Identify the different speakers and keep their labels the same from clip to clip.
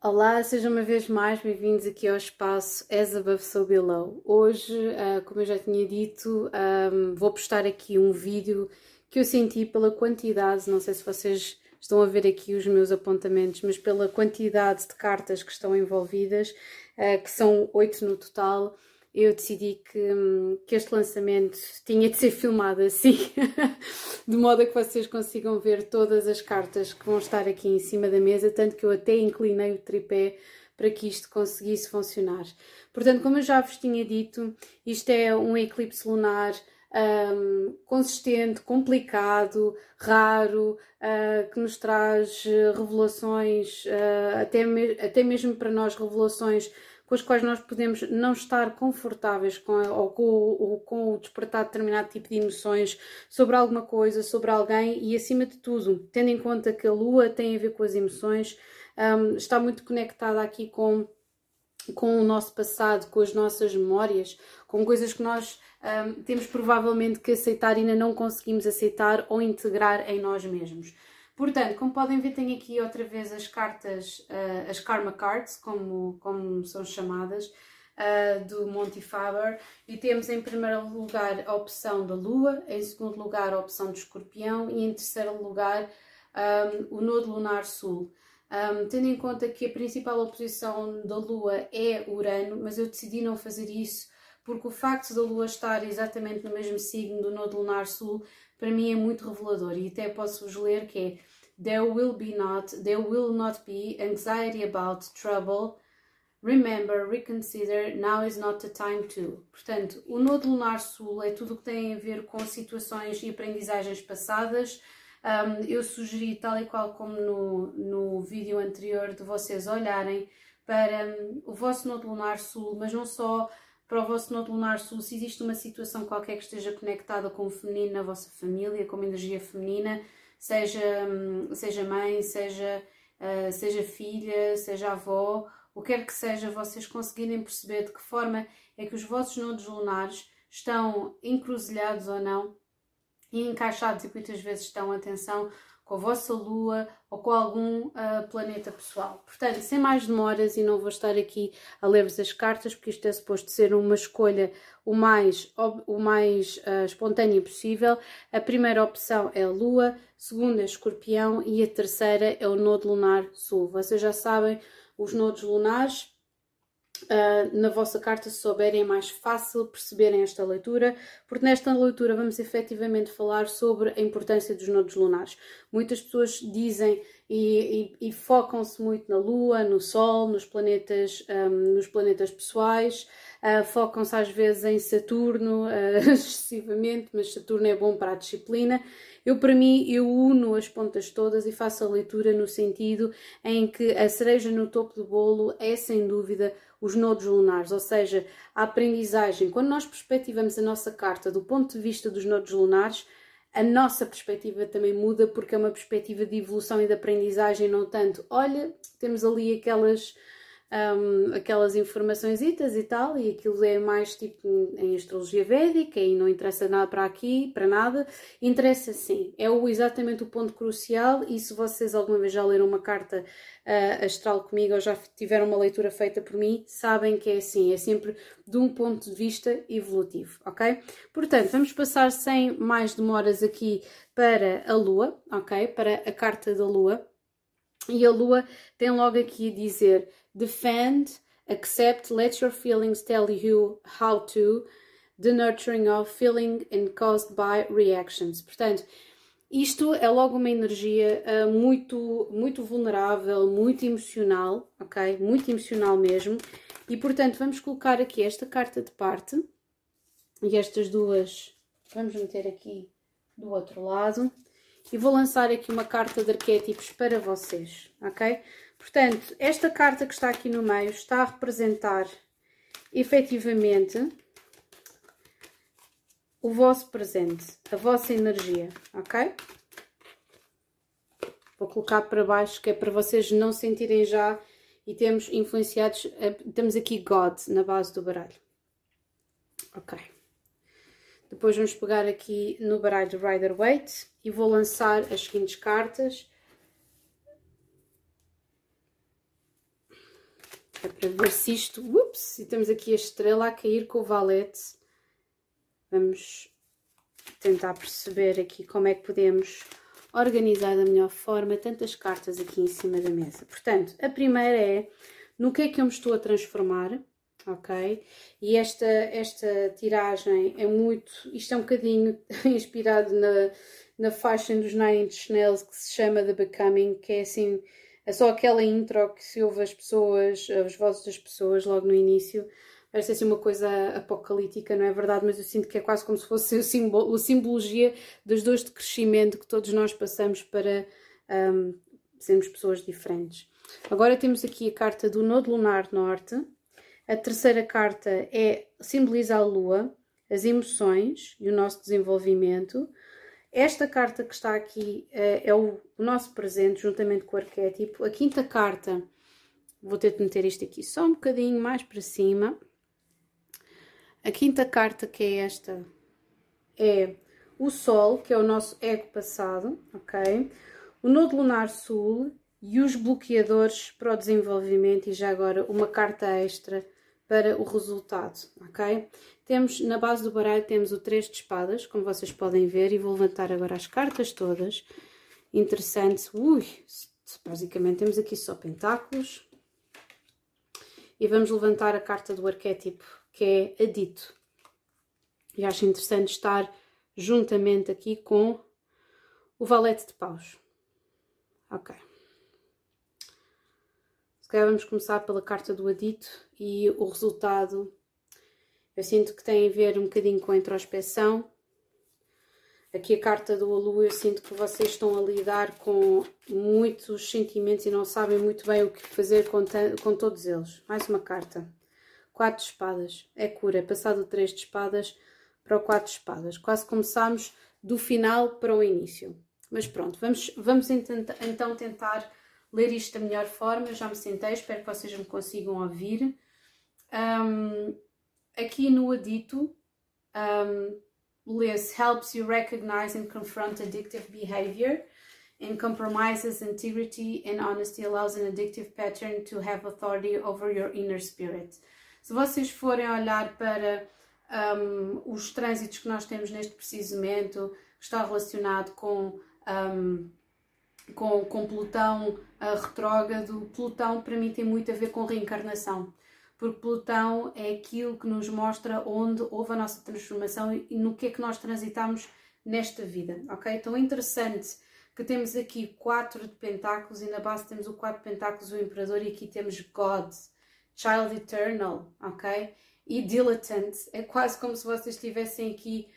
Speaker 1: Olá, sejam uma vez mais bem-vindos aqui ao espaço As Above So Below. Hoje, uh, como eu já tinha dito, um, vou postar aqui um vídeo que eu senti pela quantidade, não sei se vocês estão a ver aqui os meus apontamentos, mas pela quantidade de cartas que estão envolvidas, uh, que são oito no total, eu decidi que, que, este lançamento tinha de ser filmado assim, de modo a que vocês consigam ver todas as cartas que vão estar aqui em cima da mesa, tanto que eu até inclinei o tripé para que isto conseguisse funcionar. Portanto, como eu já vos tinha dito, isto é um eclipse lunar um, consistente, complicado, raro, uh, que nos traz revelações, uh, até, me até mesmo para nós, revelações com as quais nós podemos não estar confortáveis com, ou, com, ou com o despertar de determinado tipo de emoções sobre alguma coisa, sobre alguém e, acima de tudo, tendo em conta que a Lua tem a ver com as emoções, um, está muito conectada aqui com, com o nosso passado, com as nossas memórias, com coisas que nós um, temos provavelmente que aceitar e ainda não conseguimos aceitar ou integrar em nós mesmos. Portanto, como podem ver, tenho aqui outra vez as cartas, uh, as Karma Cards, como, como são chamadas, uh, do Monty Faber. E temos em primeiro lugar a opção da Lua, em segundo lugar a opção do Escorpião e em terceiro lugar um, o Nodo Lunar Sul. Um, tendo em conta que a principal oposição da Lua é Urano, mas eu decidi não fazer isso porque o facto da Lua estar exatamente no mesmo signo do Nodo Lunar Sul para mim é muito revelador e até posso-vos ler que é There will be not, there will not be anxiety about trouble. Remember, reconsider, now is not the time to. Portanto, o Nodo Lunar Sul é tudo o que tem a ver com situações e aprendizagens passadas. Um, eu sugeri, tal e qual como no, no vídeo anterior, de vocês olharem para um, o vosso Nodo Lunar Sul, mas não só para o vosso nodo lunar sul, se existe uma situação qualquer que esteja conectada com o feminino na vossa família, com uma energia feminina, seja, hum, seja mãe, seja, uh, seja filha, seja avó, o que quer que seja, vocês conseguirem perceber de que forma é que os vossos nodos lunares estão encruzilhados ou não e encaixados e muitas vezes estão, atenção, com a vossa lua ou com algum uh, planeta pessoal. Portanto, sem mais demoras, e não vou estar aqui a ler-vos as cartas, porque isto é suposto ser uma escolha o mais, o mais uh, espontânea possível. A primeira opção é a Lua, a segunda é Escorpião e a terceira é o Nodo Lunar Sul. Vocês já sabem, os nodos lunares Uh, na vossa carta, se souberem, é mais fácil perceberem esta leitura, porque nesta leitura vamos efetivamente falar sobre a importância dos nodos lunares. Muitas pessoas dizem e, e, e focam-se muito na Lua, no Sol, nos planetas, um, nos planetas pessoais, uh, focam-se às vezes em Saturno uh, excessivamente, mas Saturno é bom para a disciplina. Eu, para mim, eu uno as pontas todas e faço a leitura no sentido em que a cereja no topo do bolo é, sem dúvida, os nodos lunares, ou seja, a aprendizagem. Quando nós perspectivamos a nossa carta do ponto de vista dos nodos lunares, a nossa perspectiva também muda porque é uma perspectiva de evolução e de aprendizagem, não tanto, olha, temos ali aquelas um, aquelas informações e tal, e aquilo é mais tipo em astrologia védica e não interessa nada para aqui, para nada. Interessa sim, é o, exatamente o ponto crucial. E se vocês alguma vez já leram uma carta uh, astral comigo ou já tiveram uma leitura feita por mim, sabem que é assim, é sempre de um ponto de vista evolutivo, ok? Portanto, vamos passar sem mais demoras aqui para a Lua, ok? Para a carta da Lua. E a Lua tem logo aqui a dizer defend, accept, let your feelings tell you how to, the nurturing of feeling and caused by reactions. Portanto, isto é logo uma energia uh, muito, muito vulnerável, muito emocional, ok? Muito emocional mesmo. E portanto, vamos colocar aqui esta carta de parte e estas duas vamos meter aqui do outro lado e vou lançar aqui uma carta de arquétipos para vocês, ok? Portanto, esta carta que está aqui no meio está a representar efetivamente o vosso presente, a vossa energia, ok? Vou colocar para baixo que é para vocês não sentirem já e temos influenciados, eh, temos aqui God na base do baralho. Ok. Depois vamos pegar aqui no baralho Rider Waite e vou lançar as seguintes cartas a ver se isto... Ups! E temos aqui a estrela a cair com o valete. Vamos tentar perceber aqui como é que podemos organizar da melhor forma tantas cartas aqui em cima da mesa. Portanto, a primeira é no que é que eu me estou a transformar, ok? E esta, esta tiragem é muito, isto é um bocadinho inspirado na, na fashion dos Nine Inch Nails que se chama The Becoming, que é assim, é só aquela intro que se ouve as pessoas, as vozes das pessoas logo no início, parece assim uma coisa apocalíptica, não é verdade? Mas eu sinto que é quase como se fosse o simbolo, a simbologia das dores de crescimento que todos nós passamos para um, sermos pessoas diferentes. Agora temos aqui a carta do Nodo Lunar Norte. A terceira carta é simboliza a Lua, as emoções e o nosso desenvolvimento. Esta carta que está aqui é, é o nosso presente, juntamente com o arquétipo. A quinta carta, vou ter de meter isto aqui só um bocadinho mais para cima. A quinta carta, que é esta, é o Sol, que é o nosso ego passado, ok? O Nodo Lunar Sul e os bloqueadores para o desenvolvimento e já agora uma carta extra para o resultado, ok? Temos, na base do baralho temos o 3 de espadas, como vocês podem ver, e vou levantar agora as cartas todas. Interessante, ui, basicamente temos aqui só pentáculos. E vamos levantar a carta do arquétipo que é adito. E acho interessante estar juntamente aqui com o valete de paus. Ok. Se calhar vamos começar pela carta do adito e o resultado eu sinto que tem a ver um bocadinho com a introspeção. Aqui a carta do Alu, eu sinto que vocês estão a lidar com muitos sentimentos e não sabem muito bem o que fazer com, com todos eles. Mais uma carta. 4 de espadas. É cura. Passado 3 de espadas para o 4 de espadas. Quase começamos do final para o início. Mas pronto, vamos, vamos então tentar ler isto da melhor forma. Eu já me sentei, espero que vocês me consigam ouvir. Um, aqui no adito, um, lê-se Helps you recognize and confront addictive behavior and compromises integrity and honesty allows an addictive pattern to have authority over your inner spirit. Se vocês forem olhar para um, os trânsitos que nós temos neste preciso momento, que está relacionado com, um, com, com Plutão uh, retrógrado, Plutão para mim tem muito a ver com reencarnação, porque Plutão é aquilo que nos mostra onde houve a nossa transformação e no que é que nós transitamos nesta vida, ok? Então é interessante que temos aqui quatro de pentáculos e na base temos o quatro de pentáculos, o imperador e aqui temos God, Child Eternal, ok? E Dilettante, é quase como se vocês tivessem aqui,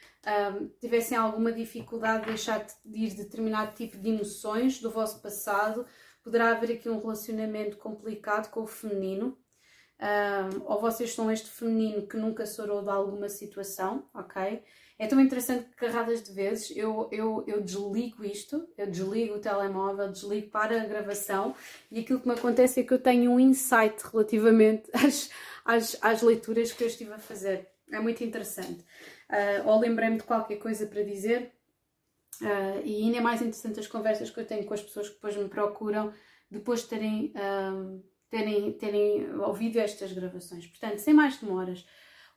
Speaker 1: um, tivessem alguma dificuldade de deixar de ir determinado tipo de emoções do vosso passado. Poderá haver aqui um relacionamento complicado com o feminino, um, ou vocês são este feminino que nunca sorou de alguma situação, ok? É tão interessante que carradas de vezes eu, eu, eu desligo isto, eu desligo o telemóvel, desligo para a gravação e aquilo que me acontece é que eu tenho um insight relativamente às, às, às leituras que eu estive a fazer. É muito interessante. Uh, ou lembrei-me de qualquer coisa para dizer uh, e ainda é mais interessante as conversas que eu tenho com as pessoas que depois me procuram depois de terem, uh, terem, terem ouvido estas gravações. Portanto, sem mais demoras,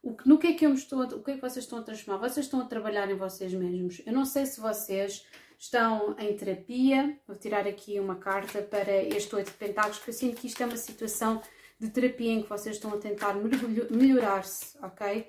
Speaker 1: o que, no que é que eu me estou, o que é que vocês estão a transformar? Vocês estão a trabalhar em vocês mesmos. Eu não sei se vocês estão em terapia. Vou tirar aqui uma carta para este oito de pentáculos, porque eu sinto que isto é uma situação de terapia em que vocês estão a tentar melhorar-se, ok?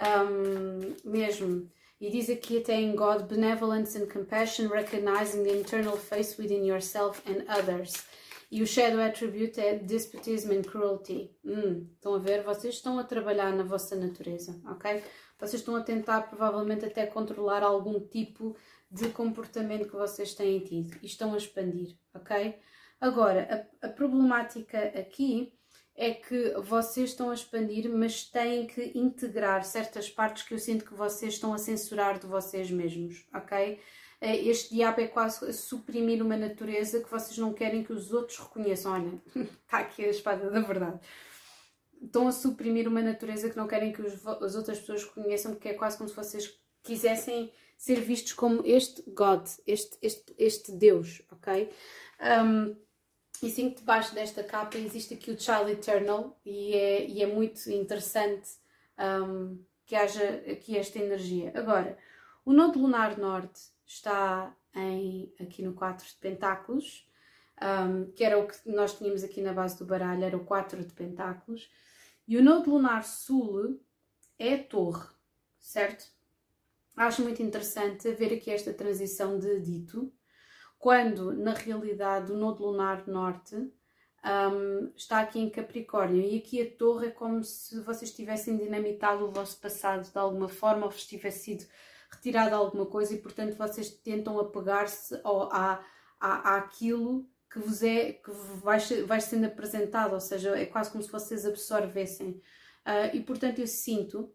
Speaker 1: Um, mesmo. E diz aqui até em God, benevolence and compassion, recognizing the internal face within yourself and others. E o Shadow Attribute é Despotism and Cruelty. Hum, estão a ver? Vocês estão a trabalhar na vossa natureza, ok? Vocês estão a tentar, provavelmente, até controlar algum tipo de comportamento que vocês têm tido e estão a expandir, ok? Agora, a, a problemática aqui é que vocês estão a expandir, mas têm que integrar certas partes que eu sinto que vocês estão a censurar de vocês mesmos, ok? Eh, este diabo é quase suprimir uma natureza que vocês não querem que os outros reconheçam. Olha, está aqui a espada da verdade. Estão a suprimir uma natureza que não querem que os, as outras pessoas reconheçam, porque é quase como se vocês quisessem ser vistos como este God, este, este, este Deus, ok? Um, e sim debaixo desta capa existe aqui o Child Eternal e é, e é muito interessante um, que haja aqui esta energia. Agora, o Nodo Lunar Norte está em, aqui no 4 de Pentáculos, um, que era o que nós tínhamos aqui na base do baralho, era o 4 de Pentáculos, e o Nodo Lunar Sul é a Torre, certo? Acho muito interessante ver aqui esta transição de dito, quando na realidade o Nodo Lunar Norte um, está aqui em Capricórnio e aqui a torre é como se vocês tivessem dinamitado o vosso passado de alguma forma ou vos tivesse sido retirado alguma coisa e portanto vocês tentam apegar-se àquilo que vos é que vai, vai sendo apresentado, ou seja, é quase como se vocês absorvessem. Uh, e portanto eu sinto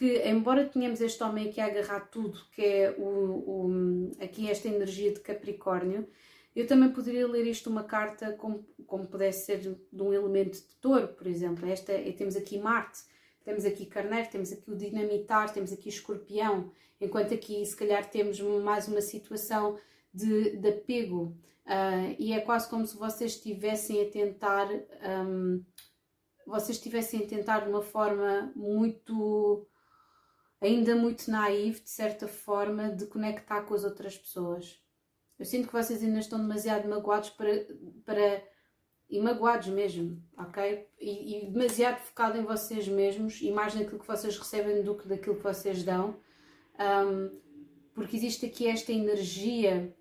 Speaker 1: que, embora tenhamos este homem aqui a agarrar tudo, que é o, o, aqui esta energia de Capricórnio, eu também poderia ler isto uma carta como, como pudesse ser de um elemento de touro, por exemplo. Esta, temos aqui Marte, temos aqui Carneiro, temos aqui o Dinamitar, temos aqui Escorpião, enquanto aqui se calhar temos mais uma situação de, de apego. Uh, e é quase como se vocês estivessem a tentar, um, vocês estivessem a tentar de uma forma muito, ainda muito naive, de certa forma, de conectar com as outras pessoas. Eu sinto que vocês ainda estão demasiado magoados para, para e magoados mesmo, ok? E, e demasiado focado em vocês mesmos e mais naquilo que vocês recebem do que daquilo que vocês dão, um, porque existe aqui esta energia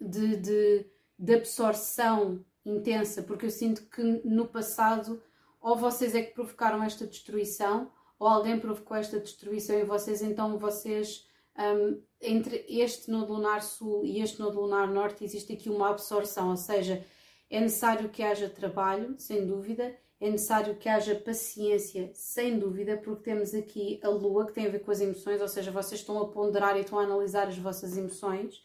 Speaker 1: de, de, de absorção intensa, porque eu sinto que no passado ou vocês é que provocaram esta destruição ou alguém provocou esta destruição em vocês, então vocês um, entre este nodo lunar sul e este nodo lunar norte existe aqui uma absorção, ou seja, é necessário que haja trabalho, sem dúvida, é necessário que haja paciência, sem dúvida, porque temos aqui a lua que tem a ver com as emoções, ou seja, vocês estão a ponderar e estão a analisar as vossas emoções,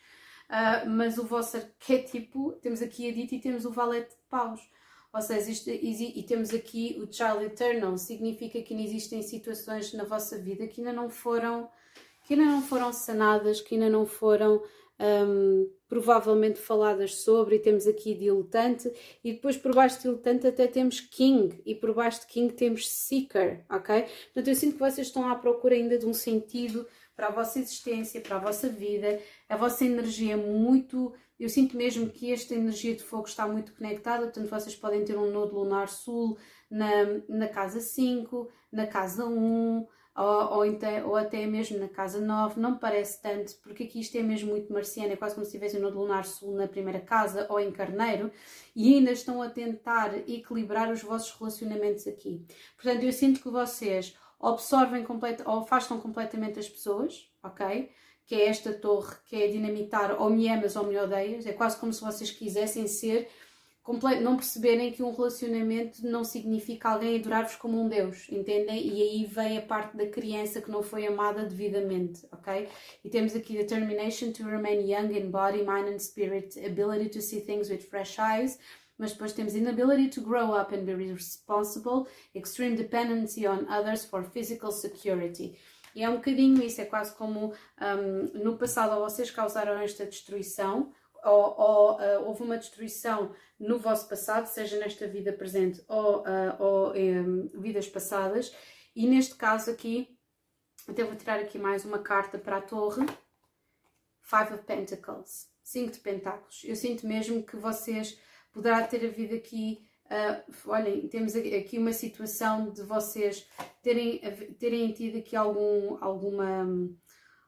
Speaker 1: uh, mas o vosso arquétipo, temos aqui a Dita e temos o valete de paus. Ou seja, e, e temos aqui o Child Eternal, significa que ainda existem situações na vossa vida que ainda não foram que ainda não foram sanadas, que ainda não foram um, provavelmente faladas sobre, e temos aqui diletante, e depois por baixo de diletante até temos King, e por baixo de King temos Seeker, ok? Portanto, eu sinto que vocês estão à procura ainda de um sentido para a vossa existência, para a vossa vida, a vossa energia é muito. Eu sinto mesmo que esta energia de fogo está muito conectada, portanto, vocês podem ter um nodo lunar sul na, na casa 5, na casa 1 ou, ou, então, ou até mesmo na casa 9, não parece tanto, porque aqui isto é mesmo muito marciano, é quase como se estivessem no lunar sul na primeira casa ou em carneiro, e ainda estão a tentar equilibrar os vossos relacionamentos aqui. Portanto, eu sinto que vocês absorvem complet, ou afastam completamente as pessoas, ok? Que é esta torre que é dinamitar ou me amas ou me odeias, é quase como se vocês quisessem ser não perceberem que um relacionamento não significa alguém adorar-vos como um Deus, entendem? E aí vem a parte da criança que não foi amada devidamente, ok? E temos aqui determination to remain young in body, mind and spirit, ability to see things with fresh eyes, mas depois temos inability to grow up and be responsible, extreme dependency on others for physical security. E é um bocadinho isso, é quase como um, no passado vocês causaram esta destruição, ou, ou uh, houve uma destruição no vosso passado, seja nesta vida presente ou, uh, ou um, vidas passadas, e neste caso aqui, até vou tirar aqui mais uma carta para a torre, Five of Pentacles, Cinco de Pentáculos. Eu sinto mesmo que vocês poderá ter havido aqui, uh, olhem, temos aqui uma situação de vocês terem, terem tido aqui algum, alguma,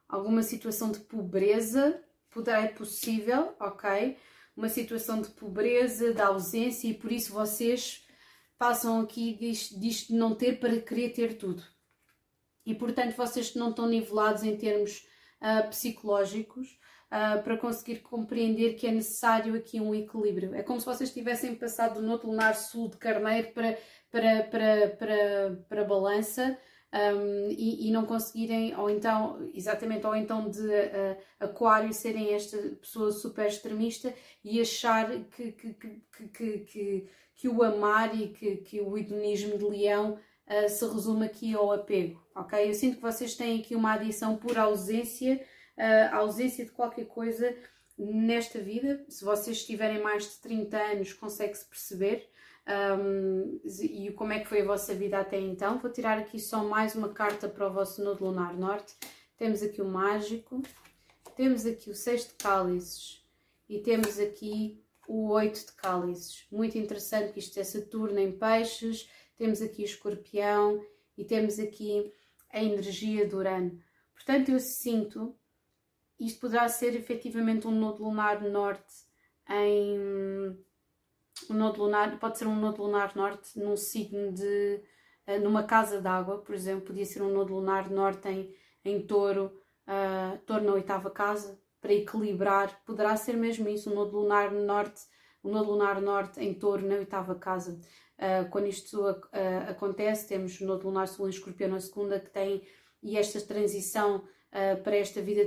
Speaker 1: alguma situação de pobreza poderá é possível, ok? Uma situação de pobreza, de ausência, e por isso vocês passam aqui disto, de não ter para querer ter tudo. E portanto vocês não estão nivelados em termos uh, psicológicos uh, para conseguir compreender que é necessário aqui um equilíbrio. É como se vocês tivessem passado do noto lunar sul de carneiro para, para, para, para, para balança um, e, e, não conseguirem, ou então, exatamente, ou então de uh, aquário serem esta pessoa super extremista e achar que, que, que, que, que, que o amar e que, que o hedonismo de leão uh, se resume aqui ao apego, ok? Eu sinto que vocês têm aqui uma adição por ausência, uh, ausência de qualquer coisa nesta vida. Se vocês tiverem mais de 30 anos, consegue-se perceber. Um, e como é que foi a vossa vida até então. Vou tirar aqui só mais uma carta para o vosso Nodo Lunar Norte. Temos aqui o Mágico, temos aqui o Seis de Cálices e temos aqui o Oito de Cálices. Muito interessante que isto é Saturno em Peixes, temos aqui o Escorpião e temos aqui a energia do Urano. Portanto, eu sinto, isto poderá ser efetivamente um Nodo Lunar Norte em um nodo lunar, pode ser um nodo lunar norte num signo de uh, numa casa d'água, por exemplo, podia ser um nodo lunar norte em, em touro, uh, touro na oitava casa, para equilibrar, poderá ser mesmo isso, um nodo lunar norte, um nodo lunar norte em touro na oitava casa. Uh, quando isto acontece, temos o nodo lunar sul em escorpião na segunda, que tem, e esta transição para esta vida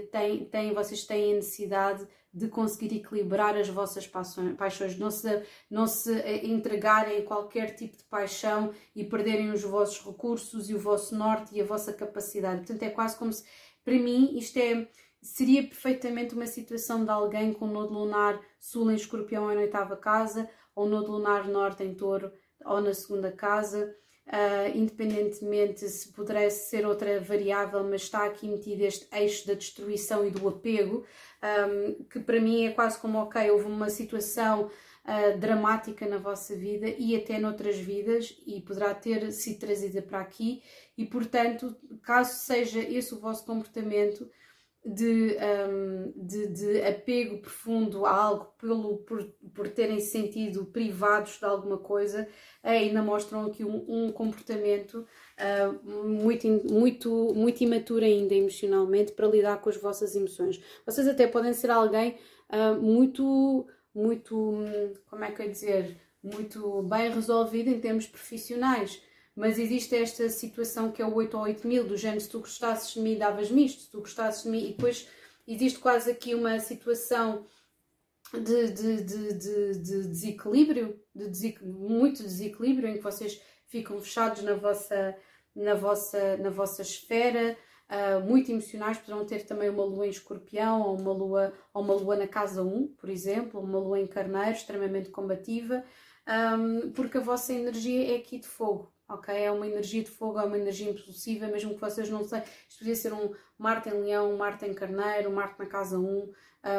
Speaker 1: tem, vocês têm a necessidade de conseguir equilibrar as vossas paixões, não se, não se eh, entregarem a qualquer tipo de paixão e perderem os vossos recursos e o vosso norte e a vossa capacidade. Portanto, é quase como se, para mim, isto é, seria perfeitamente uma situação de alguém com o nodo lunar sul em escorpião em oitava casa, ou nodo lunar norte em touro ou na segunda casa uh, independentemente se pudesse ser outra variável, mas está aqui metido este eixo da destruição e do apego, um, que para mim é quase como, ok, houve uma situação uh, dramática na vossa vida e até noutras vidas e poderá ter sido trazida para aqui e, portanto, caso seja esse o vosso comportamento, de, um, de, de, apego profundo a algo pelo, por, por terem sentido privados de alguma coisa, ainda mostram aqui um, um comportamento uh, muito, muito, muito imaturo ainda emocionalmente para lidar com as vossas emoções. Vocês até podem ser alguém uh, muito, muito, como é que eu ia dizer, muito bem resolvido em termos profissionais, mas existe esta situação que é o 8 ou 8 mil, do género, se tu gostasses de mim, davas-me isto, se tu gostasses de mim, e depois existe quase aqui uma situação de, de, de, de desequilíbrio, de desequ... muito desequilíbrio, em que vocês ficam fechados na vossa, na vossa, na vossa esfera, uh, muito emocionais, poderão ter também uma lua em escorpião, ou uma lua, ou uma lua na casa 1, por exemplo, uma lua em carneiro, extremamente combativa, um, porque a vossa energia é aqui de fogo ok? É uma energia de fogo, é uma energia impulsiva, mesmo que vocês não sei, isto podia ser um Marte em Leão, um Marte em Carneiro, um Marte na Casa 1, uh,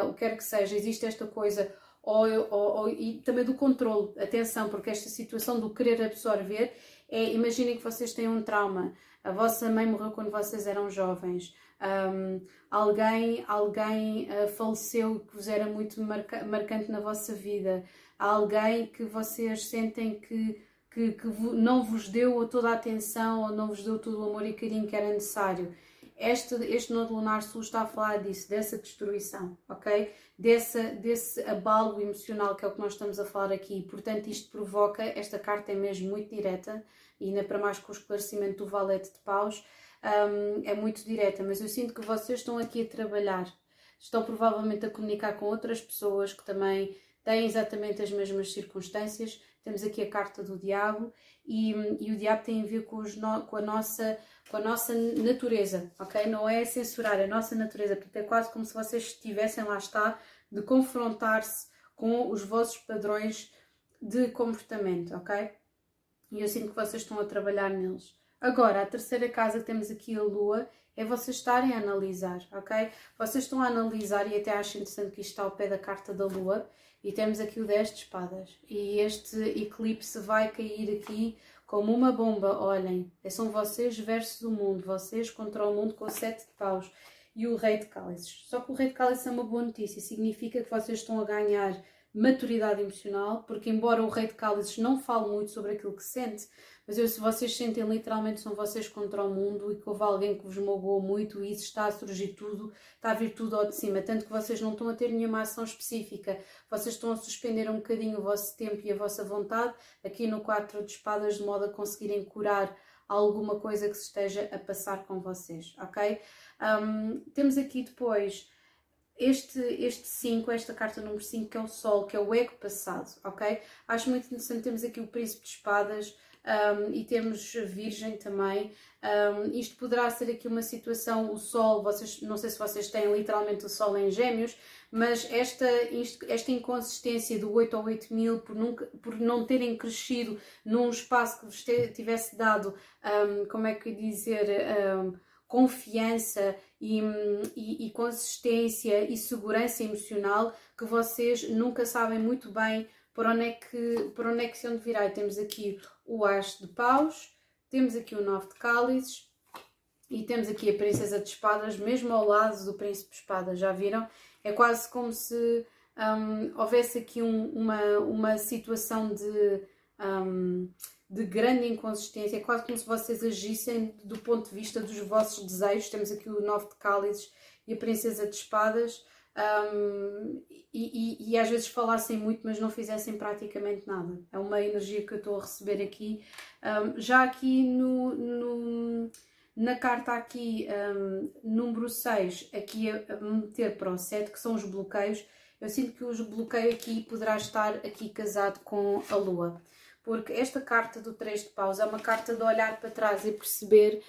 Speaker 1: o que quer que seja, existe esta coisa, ou, ou, ou, e também do controle, atenção, porque esta situação do querer absorver é, imaginem que vocês têm um trauma, a vossa mãe morreu quando vocês eram jovens, um, alguém, alguém uh, faleceu que vos era muito marca marcante na vossa vida, alguém que vocês sentem que que, que não vos deu toda a atenção ou não vos deu todo o amor e carinho que era necessário. Este, este nodo lunar sul está a falar disso, dessa destruição, ok? Dessa, desse abalo emocional que é o que nós estamos a falar aqui. Portanto, isto provoca, esta carta é mesmo muito direta, e ainda para mais com o esclarecimento do valete de paus, um, é muito direta, mas eu sinto que vocês estão aqui a trabalhar, estão provavelmente a comunicar com outras pessoas que também têm exatamente as mesmas circunstâncias, temos aqui a carta do diabo e, e o diabo tem a ver com, no, com, a nossa, com a nossa natureza, ok? Não é censurar, é a nossa natureza, porque é quase como se vocês estivessem, lá está, de confrontar-se com os vossos padrões de comportamento, ok? E eu sinto que vocês estão a trabalhar neles. Agora, a terceira casa que temos aqui, a Lua, é vocês estarem a analisar, ok? Vocês estão a analisar, e até acho interessante que isto está ao pé da carta da Lua, e temos aqui o 10 de espadas. E este eclipse vai cair aqui como uma bomba. Olhem, são vocês versus o mundo, vocês contra o mundo com 7 de paus. E o rei de cálices. Só que o rei de cálices é uma boa notícia, significa que vocês estão a ganhar maturidade emocional, porque embora o rei de cálices não fale muito sobre aquilo que sente, mas eu, se vocês sentem literalmente são vocês contra o mundo e que houve alguém que vos magoou muito e isso está a surgir tudo, está a vir tudo ao de cima, tanto que vocês não estão a ter nenhuma ação específica, vocês estão a suspender um bocadinho o vosso tempo e a vossa vontade aqui no 4 de espadas de modo a conseguirem curar alguma coisa que se esteja a passar com vocês, ok? Um, temos aqui depois este, este 5, esta carta número 5, que é o Sol, que é o ego passado, ok? Acho muito interessante, temos aqui o Príncipe de Espadas, um, e temos Virgem também. Um, isto poderá ser aqui uma situação, o Sol, vocês, não sei se vocês têm literalmente o Sol em Gêmeos, mas esta, esta inconsistência do 8 ou 8 mil por, nunca, por não terem crescido num espaço que vos tivesse dado, um, como é que dizer, confiança e, e, e, consistência e segurança emocional que vocês nunca sabem muito bem por onde é que, por onde é que se onde virar. E temos aqui o As de Paus, temos aqui o Nove de Cálices e temos aqui a Princesa de Espadas, mesmo ao lado do Príncipe de Espadas, já viram? É quase como se um, houvesse aqui um, uma, uma situação de, um, de grande inconsistência, é quase como se vocês agissem do ponto de vista dos vossos desejos. Temos aqui o Nove de Cálices e a Princesa de Espadas. Um, e, e, e, às vezes falassem muito, mas não fizessem praticamente nada. É uma energia que eu estou a receber aqui. Um, já aqui no, no, na carta aqui, um, número 6, aqui a, meter para o 7, que são os bloqueios, eu sinto que o bloqueio aqui poderá estar aqui casado com a Lua. Porque esta carta do 3 de paus é uma carta de olhar para trás e perceber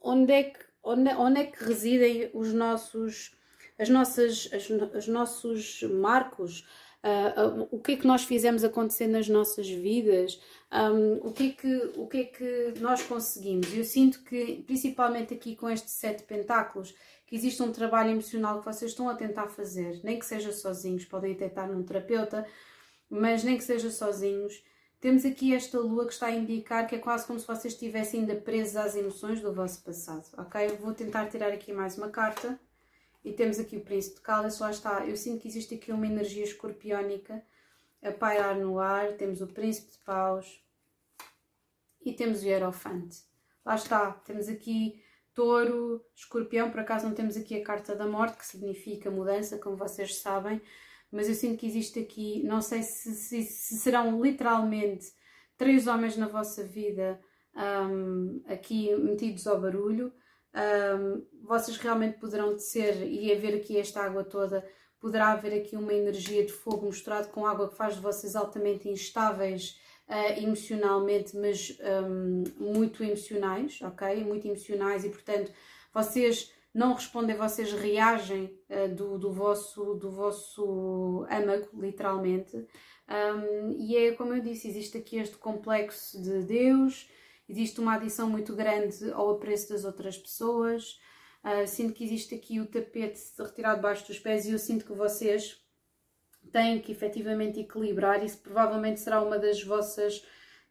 Speaker 1: onde é que, onde, onde é que residem os nossos as nossas, as, os nossos marcos, uh, uh, o que é que nós fizemos acontecer nas nossas vidas, um, o, que é que, o que é que nós conseguimos. Eu sinto que, principalmente aqui com este sete pentáculos, que existe um trabalho emocional que vocês estão a tentar fazer, nem que seja sozinhos, podem até estar num terapeuta, mas nem que seja sozinhos. Temos aqui esta lua que está a indicar que é quase como se vocês estivessem ainda presos às emoções do vosso passado, ok? Eu vou tentar tirar aqui mais uma carta. E temos aqui o príncipe de cálice, lá está. Eu sinto que existe aqui uma energia escorpiónica a pairar no ar. Temos o príncipe de paus e temos o hierofante. Lá está, temos aqui touro, escorpião, por acaso não temos aqui a carta da morte, que significa mudança, como vocês sabem, mas eu sinto que existe aqui, não sei se, se, se serão literalmente três homens na vossa vida um, aqui metidos ao barulho, um, vocês realmente poderão descer e haver aqui esta água toda, poderá haver aqui uma energia de fogo misturado com água que faz de vocês altamente instáveis uh, emocionalmente, mas um, muito emocionais, ok? Muito emocionais e, portanto, vocês não respondem, vocês reagem uh, do, do, vosso, do vosso âmago, literalmente. Um, e é como eu disse, existe aqui este complexo de Deus, existe uma adição muito grande ao apreço das outras pessoas. Uh, sinto que existe aqui o tapete retirado debaixo dos pés e eu sinto que vocês têm que efetivamente equilibrar. Isso provavelmente será uma das vossas.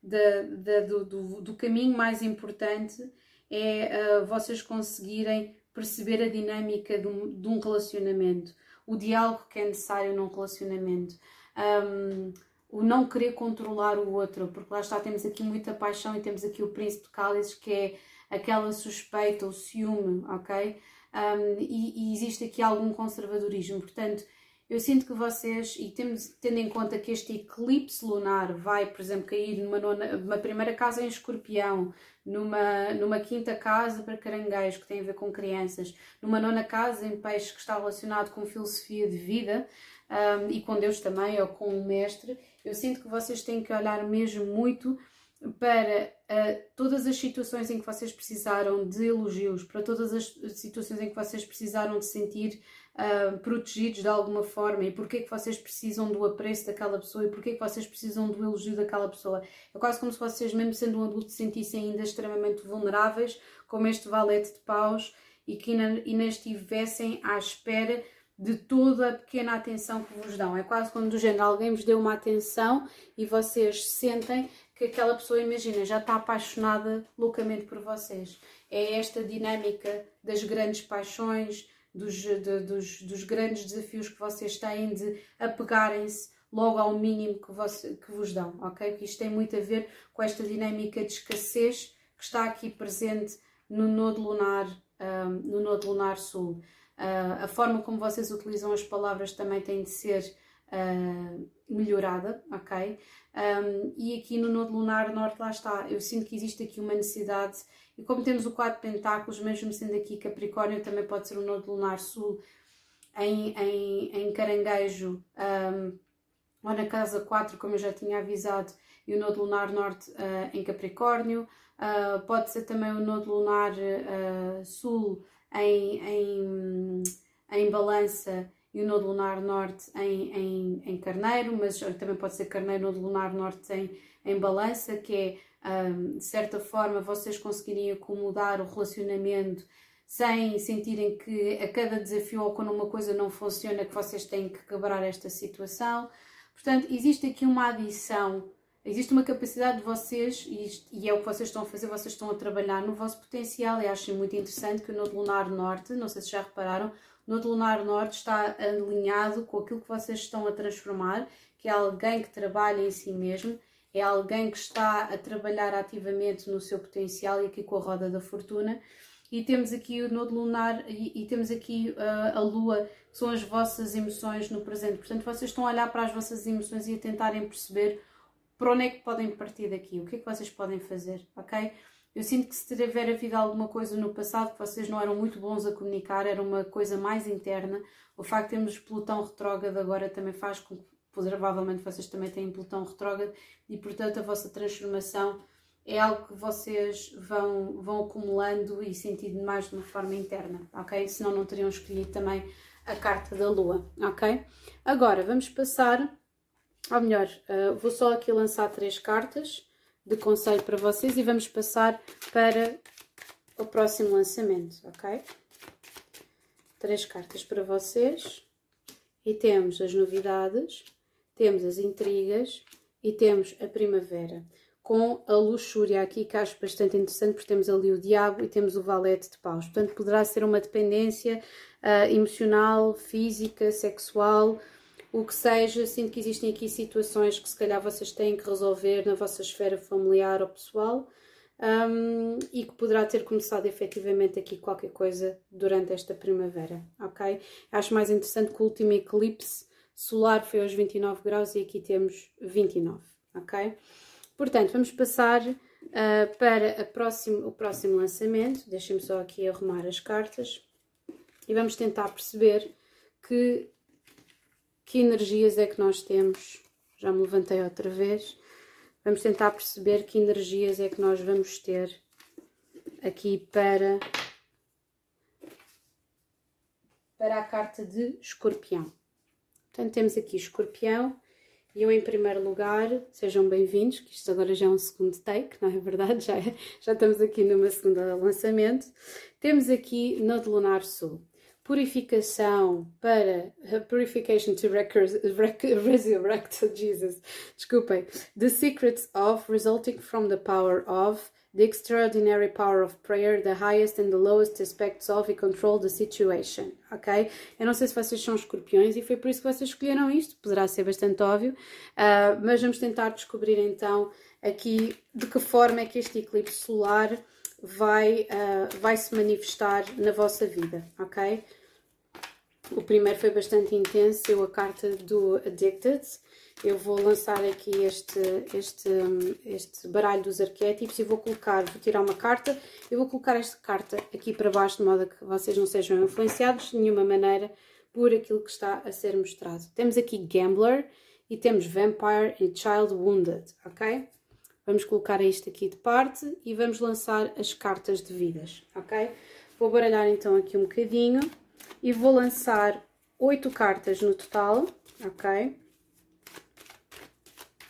Speaker 1: Do, do, do, caminho mais importante é uh, vocês conseguirem perceber a dinâmica de um, de um, relacionamento, o diálogo que é necessário num relacionamento. Um, o não querer controlar o outro, porque lá está, temos aqui muita paixão e temos aqui o príncipe de cálices, que é aquela suspeita, o ciúme, ok? Um, e, e, existe aqui algum conservadorismo, portanto, eu sinto que vocês, e temos, tendo em conta que este eclipse lunar vai, por exemplo, cair numa, nona, numa primeira casa em escorpião, numa, numa quinta casa para caranguejos, que tem a ver com crianças, numa nona casa em peixe, que está relacionado com filosofia de vida, um, e com Deus também, ou com o Mestre, eu sinto que vocês têm que olhar mesmo muito para uh, todas as situações em que vocês precisaram de elogios, para todas as situações em que vocês precisaram de sentir uh, protegidos de alguma forma e porque é que vocês precisam do apreço daquela pessoa e porque é que vocês precisam do elogio daquela pessoa. É quase como se vocês, mesmo sendo um adulto, se sentissem ainda extremamente vulneráveis, como este valete de paus, e que ainda estivessem à espera de toda a pequena atenção que vos dão. É quase como do género, alguém vos deu uma atenção e vocês sentem que aquela pessoa, imagina, já está apaixonada loucamente por vocês. É esta dinâmica das grandes paixões, dos, de, dos, dos grandes desafios que vocês têm de apegarem-se logo ao mínimo que, você, que vos dão, ok? Porque isto tem muito a ver com esta dinâmica de escassez que está aqui presente no nodo lunar, um, no nodo lunar sul. Uh, a forma como vocês utilizam as palavras também tem de ser uh, melhorada, ok? Um, e aqui no Nodo Lunar Norte, lá está, eu sinto que existe aqui uma necessidade, e como temos o quadro Pentáculos, mesmo sendo aqui Capricórnio, também pode ser o Nodo Lunar Sul em, em, em Caranguejo, um, ou na Casa 4, como eu já tinha avisado, e o Nodo Lunar Norte uh, em Capricórnio. Uh, pode ser também o Nodo Lunar uh, Sul em, em, em Balança e o Nodo Lunar Norte em, em, em Carneiro, mas também pode ser Carneiro, Nodo Lunar Norte em, em Balança, que é, de certa forma, vocês conseguirem acomodar o relacionamento sem sentirem que a cada desafio ou quando uma coisa não funciona que vocês têm que quebrar esta situação. Portanto, existe aqui uma adição, existe uma capacidade de vocês, e, e é o que vocês estão a fazer, vocês estão a trabalhar no vosso potencial. E acho muito interessante que o Nodo Lunar Norte, não sei se já repararam, o Nodo Lunar Norte está alinhado com aquilo que vocês estão a transformar, que é alguém que trabalha em si mesmo, é alguém que está a trabalhar ativamente no seu potencial e aqui com a roda da fortuna e temos aqui o nodo lunar e, e temos aqui uh, a lua, que são as vossas emoções no presente. Portanto, vocês estão a olhar para as vossas emoções e a tentarem perceber para onde é que podem partir daqui, o que é que vocês podem fazer, ok? Eu sinto que se tiver havido alguma coisa no passado que vocês não eram muito bons a comunicar, era uma coisa mais interna. O facto de termos Plutão retrógrado agora também faz com que provavelmente vocês também têm Plutão retrógrado e portanto a vossa transformação é algo que vocês vão, vão acumulando e sentindo mais de uma forma interna, ok? Senão não teriam escolhido também a carta da Lua, ok? Agora vamos passar, ou melhor, uh, vou só aqui lançar três cartas de conselho para vocês e vamos passar para o próximo lançamento, ok? Três cartas para vocês e temos as novidades, temos as intrigas e temos a primavera com a luxúria aqui, que acho bastante interessante, porque temos ali o diabo e temos o valete de paus. Portanto, poderá ser uma dependência uh, emocional, física, sexual, o que seja. Sinto que existem aqui situações que se calhar vocês têm que resolver na vossa esfera familiar ou pessoal. Um, e que poderá ter começado efetivamente aqui qualquer coisa durante esta primavera, ok? Acho mais interessante que o último eclipse solar foi aos 29 graus e aqui temos 29, ok? Portanto, vamos passar uh, para próximo, o próximo lançamento. Deixem-me só aqui arrumar as cartas e vamos tentar perceber que, que energias é que nós temos. Já me levantei outra vez. Vamos tentar perceber que energias é que nós vamos ter aqui para, para a carta de escorpião. Portanto, temos aqui escorpião e eu, em primeiro lugar, sejam bem-vindos, que isto agora já é um segundo take, não é verdade? Já, é, já estamos aqui numa segunda lançamento. Temos aqui Nodo Lunar Sul. Purificação para Purification to Resurrect Jesus. Desculpem. The secrets of resulting from the power of the extraordinary power of prayer, the highest and the lowest aspects of e control the situation, ok? Eu não sei se vocês são escorpiões e foi por isso que vocês escolheram isto, poderá ser bastante óbvio, uh, mas vamos tentar descobrir então aqui de que forma é que este eclipse solar vai, uh, vai se manifestar na vossa vida, ok? O primeiro foi bastante intenso, a carta do Addicted, eu vou lançar aqui este, este, este baralho dos arquétipos e vou colocar, vou tirar uma carta, eu vou colocar esta carta aqui para baixo, de modo a que vocês não sejam influenciados de nenhuma maneira por aquilo que está a ser mostrado. Temos aqui Gambler e temos Vampire e Child Wounded, ok? Vamos colocar isto aqui de parte e vamos lançar as cartas de vidas, ok? Vou baralhar então aqui um bocadinho e vou lançar oito cartas no total, ok?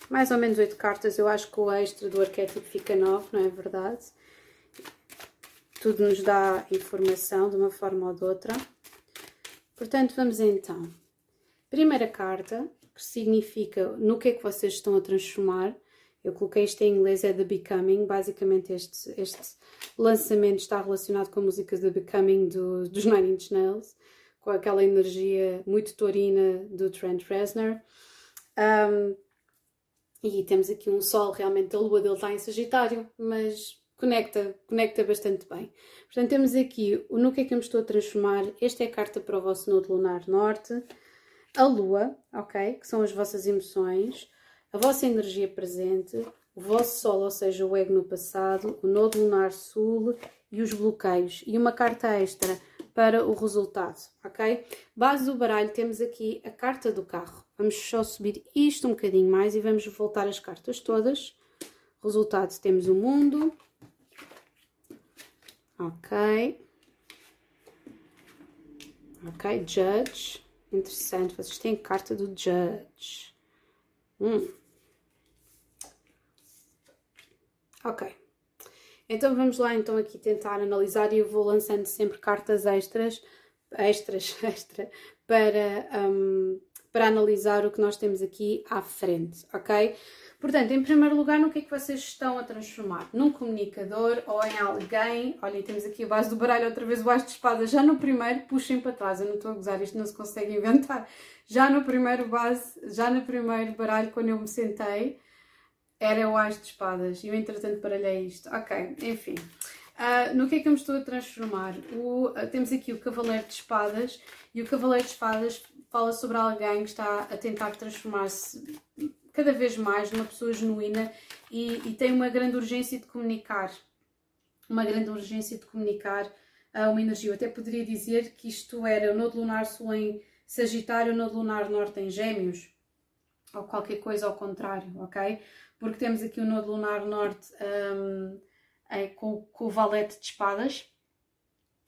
Speaker 1: Mais ou menos 8 cartas, eu acho que o extra do arquétipo fica 9, não é verdade? Tudo nos dá informação de uma forma ou de outra. Portanto, vamos então. Primeira carta, que significa no que é que vocês estão a transformar. Eu coloquei isto em inglês, é The Becoming. Basicamente, este, este lançamento está relacionado com a música The Becoming do, dos Nine Inch Nails, com aquela energia muito taurina do Trent Reznor. Um, e temos aqui um Sol, realmente a Lua dele está em Sagitário, mas conecta, conecta bastante bem. Portanto, temos aqui o no que é que eu me estou a transformar. Esta é a carta para o vosso Nodo Lunar Norte. A Lua, ok? Que são as vossas emoções, a vossa energia presente, o vosso Sol, ou seja, o ego no passado, o Nodo Lunar Sul e os bloqueios. E uma carta extra para o resultado, ok? Base do baralho temos aqui a carta do carro, Vamos só subir isto um bocadinho mais e vamos voltar as cartas todas. Resultado, temos o mundo. Ok. Ok, Judge. Interessante, vocês têm carta do Judge. Hum. Ok. Então vamos lá então aqui tentar analisar e eu vou lançando sempre cartas extras, extras, extra, para, um, para analisar o que nós temos aqui à frente, ok? Portanto, em primeiro lugar, no que é que vocês estão a transformar? Num comunicador ou em alguém? Olha, temos aqui a base do baralho, outra vez o as de espada. Já no primeiro, puxem para trás. Eu não estou a gozar, isto não se consegue inventar. Já no primeiro base, já no primeiro baralho, quando eu me sentei, era o as de espadas. E eu, entretanto, baralhei isto. Ok, enfim. Uh, no que é que eu me estou a transformar? O, uh, temos aqui o Cavaleiro de Espadas e o Cavaleiro de Espadas fala sobre alguém que está a tentar transformar-se cada vez mais numa pessoa genuína e, e, tem uma grande urgência de comunicar. Uma grande urgência de comunicar uh, uma energia. Eu até poderia dizer que isto era o Nodo Lunar Sul em Sagitário, o Nodo Lunar Norte em Gêmeos, ou qualquer coisa ao contrário, ok? Porque temos aqui o Nodo Lunar Norte um, é, com, com o Valete de Espadas,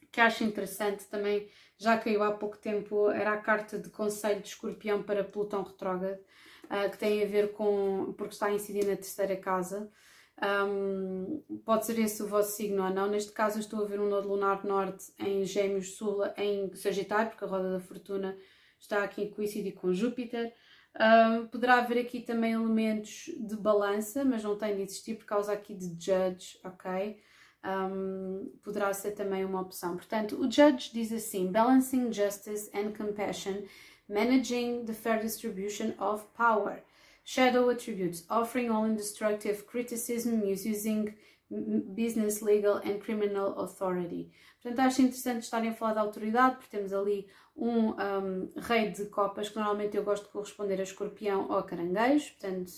Speaker 1: que acho interessante também, já caiu há pouco tempo, era a carta de Conselho de Escorpião para Plutão Retrógrado uh, que tem a ver com. porque está a incidir na terceira casa. Um, pode ser esse o vosso signo ou não. Neste caso, estou a ver um nodo lunar norte em Gêmeos Sul, em Sagitário, porque a roda da fortuna está aqui em coincidir com Júpiter. Um, poderá haver aqui também elementos de balança, mas não tem de existir por causa aqui de Judge, ok? Um, poderá ser também uma opção. Portanto, o Judge diz assim: Balancing Justice and Compassion managing the fair distribution of power. Shadow attributes, offering all indestructive criticism, misusing business, legal and criminal authority. Portanto, acho interessante estarem a falar da autoridade, porque temos ali um, um, rei de copas, que normalmente eu gosto de corresponder a escorpião ou a caranguejo, portanto,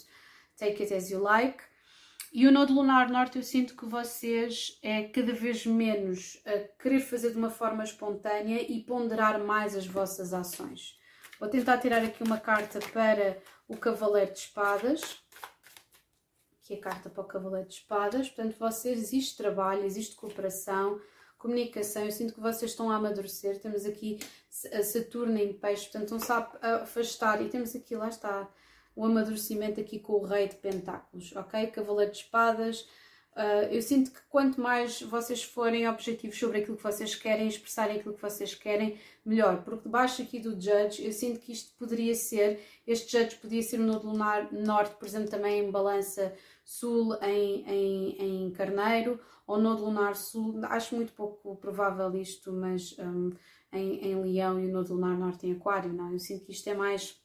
Speaker 1: take it as you like. E o Nodo Lunar Norte eu sinto que vocês é cada vez menos a querer fazer de uma forma espontânea e ponderar mais as vossas ações. Vou tentar tirar aqui uma carta para o Cavaleiro de Espadas. Aqui a carta para o Cavaleiro de Espadas. Portanto, vocês, existe trabalho, existe cooperação, comunicação. Eu sinto que vocês estão a amadurecer. Temos aqui a Saturno em peixe, portanto, não sabe afastar. E temos aqui, lá está, o amadurecimento aqui com o Rei de Pentáculos, ok? Cavaleiro de Espadas Uh, eu sinto que quanto mais vocês forem objetivos sobre aquilo que vocês querem, expressarem aquilo que vocês querem, melhor. Porque debaixo aqui do Judge, eu sinto que isto poderia ser, este Judge podia ser nodo lunar norte, por exemplo, também em balança sul em, em, em carneiro, ou nodo lunar sul, acho muito pouco provável isto, mas um, em, em leão e o nodo lunar norte em aquário, não? Eu sinto que isto é mais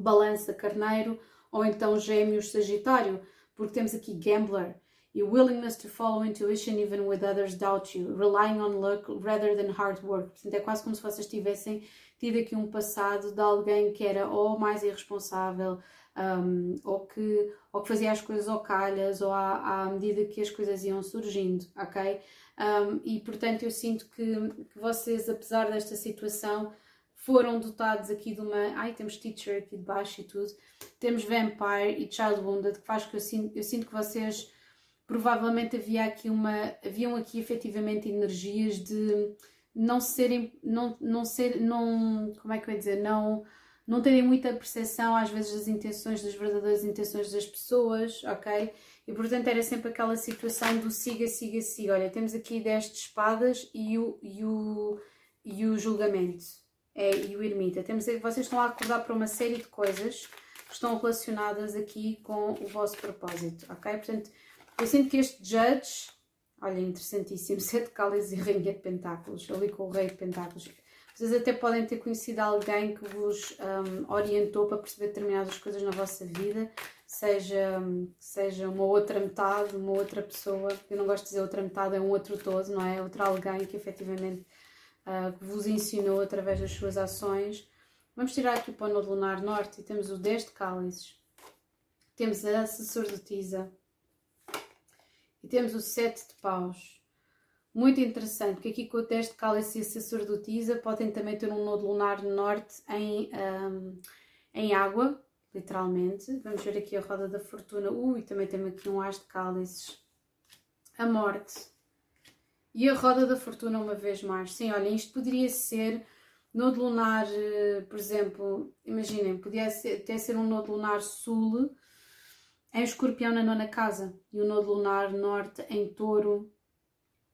Speaker 1: balança carneiro, ou então gêmeos sagitário, porque temos aqui gambler, your willingness to follow intuition even with others doubt you, relying on luck rather than hard work. Portanto, é quase como se vocês tivessem tido aqui um passado de alguém que era ou mais irresponsável, um, ou, que, ou que fazia as coisas ao calhas, ou à, à medida que as coisas iam surgindo, ok? Um, e portanto eu sinto que, que vocês, apesar desta situação, foram dotados aqui de uma. Ai, temos teacher aqui de baixo e tudo. Temos vampire e child wounded, que faz que eu sinto, eu sinto que vocês provavelmente havia aqui uma, haviam aqui efetivamente energias de não serem, não, não ser, não, como é que eu ia dizer, não, não terem muita percepção às vezes das intenções, das verdadeiras intenções das pessoas, ok? E portanto era sempre aquela situação do siga, siga, siga. Olha, temos aqui 10 de espadas e o, e o, e o julgamento, é, e o ermita. Temos, vocês estão a acordar para uma série de coisas que estão relacionadas aqui com o vosso propósito, ok? Portanto, eu sinto que este Judge, olha, interessantíssimo, Sete Cálices e Rainha de Pentáculos, ali com o Rei de Pentáculos. Vocês até podem ter conhecido alguém que vos um, orientou para perceber determinadas coisas na vossa vida, seja, seja uma outra metade, uma outra pessoa. Eu não gosto de dizer outra metade, é um outro todo, não é? Outro alguém que efetivamente uh, vos ensinou através das suas ações. Vamos tirar aqui o Nodo Lunar Norte e temos o 10 de cálices. Temos a sacerdotisa, e temos o sete de paus. Muito interessante, porque aqui com o teste de cálice e sacerdotisa podem também ter um nodo lunar norte em, um, em água, literalmente. Vamos ver aqui a roda da fortuna. Ui, também temos aqui um as de cálices. A morte. E a roda da fortuna uma vez mais. Sim, olha, isto poderia ser nodo lunar, eh, por exemplo, imaginem, podia até ser um nodo lunar sul em escorpião na nona casa e o nodo lunar norte em touro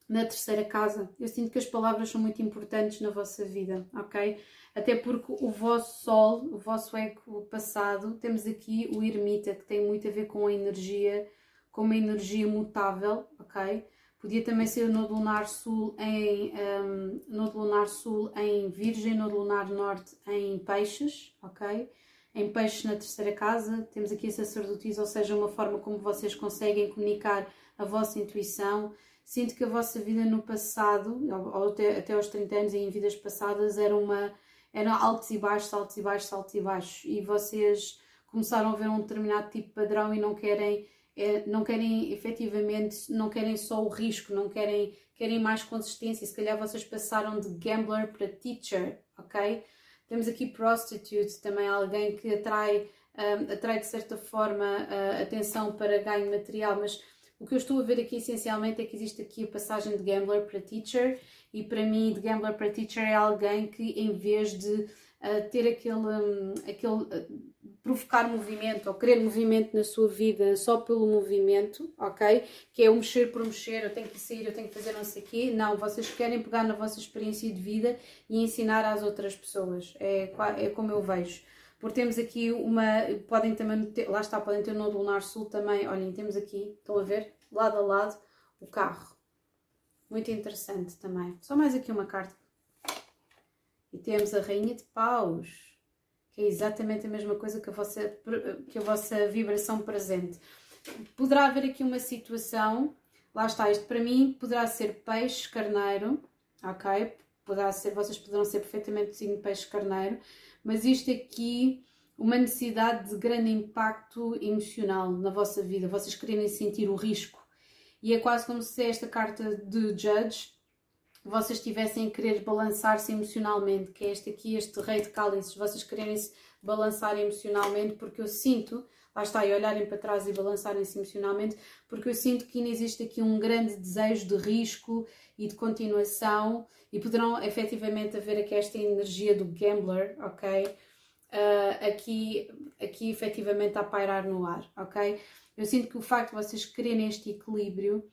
Speaker 1: na terceira casa. Eu sinto que as palavras são muito importantes na vossa vida, ok? Até porque o vosso sol, o vosso eco passado, temos aqui o ermita, que tem muito a ver com a energia, com uma energia mutável, ok? Podia também ser o nodo lunar sul em um, nodo lunar sul em Virgem, nodo lunar norte em Peixes, ok? Em Peixes na terceira casa, temos aqui a sacerdotisa, ou seja, uma forma como vocês conseguem comunicar a vossa intuição. Sinto que a vossa vida no passado, ou até, até aos 30 anos e em vidas passadas, era uma eram altos e baixos, altos e baixos, altos e baixos, e vocês começaram a ver um determinado tipo de padrão e não querem, é, não querem efetivamente, não querem só o risco, não querem, querem mais consistência. Se calhar vocês passaram de gambler para teacher, ok? Temos aqui prostitute, também alguém que atrai, um, atrai de certa forma atenção para ganho material, mas o que eu estou a ver aqui essencialmente é que existe aqui a passagem de gambler para teacher e para mim de gambler para teacher é alguém que em vez de ter aquele, aquele provocar movimento ou querer movimento na sua vida só pelo movimento, ok? Que é o mexer por mexer, eu tenho que sair, eu tenho que fazer não sei o quê. Não, vocês querem pegar na vossa experiência de vida e ensinar às outras pessoas. É, é como eu vejo porque temos aqui uma, podem também, ter, lá está, podem ter o nodo lunar sul também, olhem, temos aqui, estão a ver, lado a lado, o carro. Muito interessante também. Só mais aqui uma carta. E temos a Rainha de Paus, que é exatamente a mesma coisa que a vossa, que a vossa vibração presente. Poderá haver aqui uma situação, lá está, isto para mim poderá ser peixe, carneiro, ok? Poderá ser, vocês poderão ser perfeitamente signo peixe, carneiro, mas isto aqui, uma necessidade de grande impacto emocional na vossa vida, vocês quererem sentir o risco. E é quase como se esta carta de Judge vocês tivessem a querer balançar-se emocionalmente, que é este aqui, este rei de cálices, vocês quererem se balançar emocionalmente, porque eu sinto, lá está, e olharem para trás e balançarem-se emocionalmente, porque eu sinto que ainda existe aqui um grande desejo de risco e de continuação e poderão efetivamente haver aqui esta energia do gambler, ok? Uh, aqui, aqui efetivamente a pairar no ar, ok? Eu sinto que o facto de vocês quererem este equilíbrio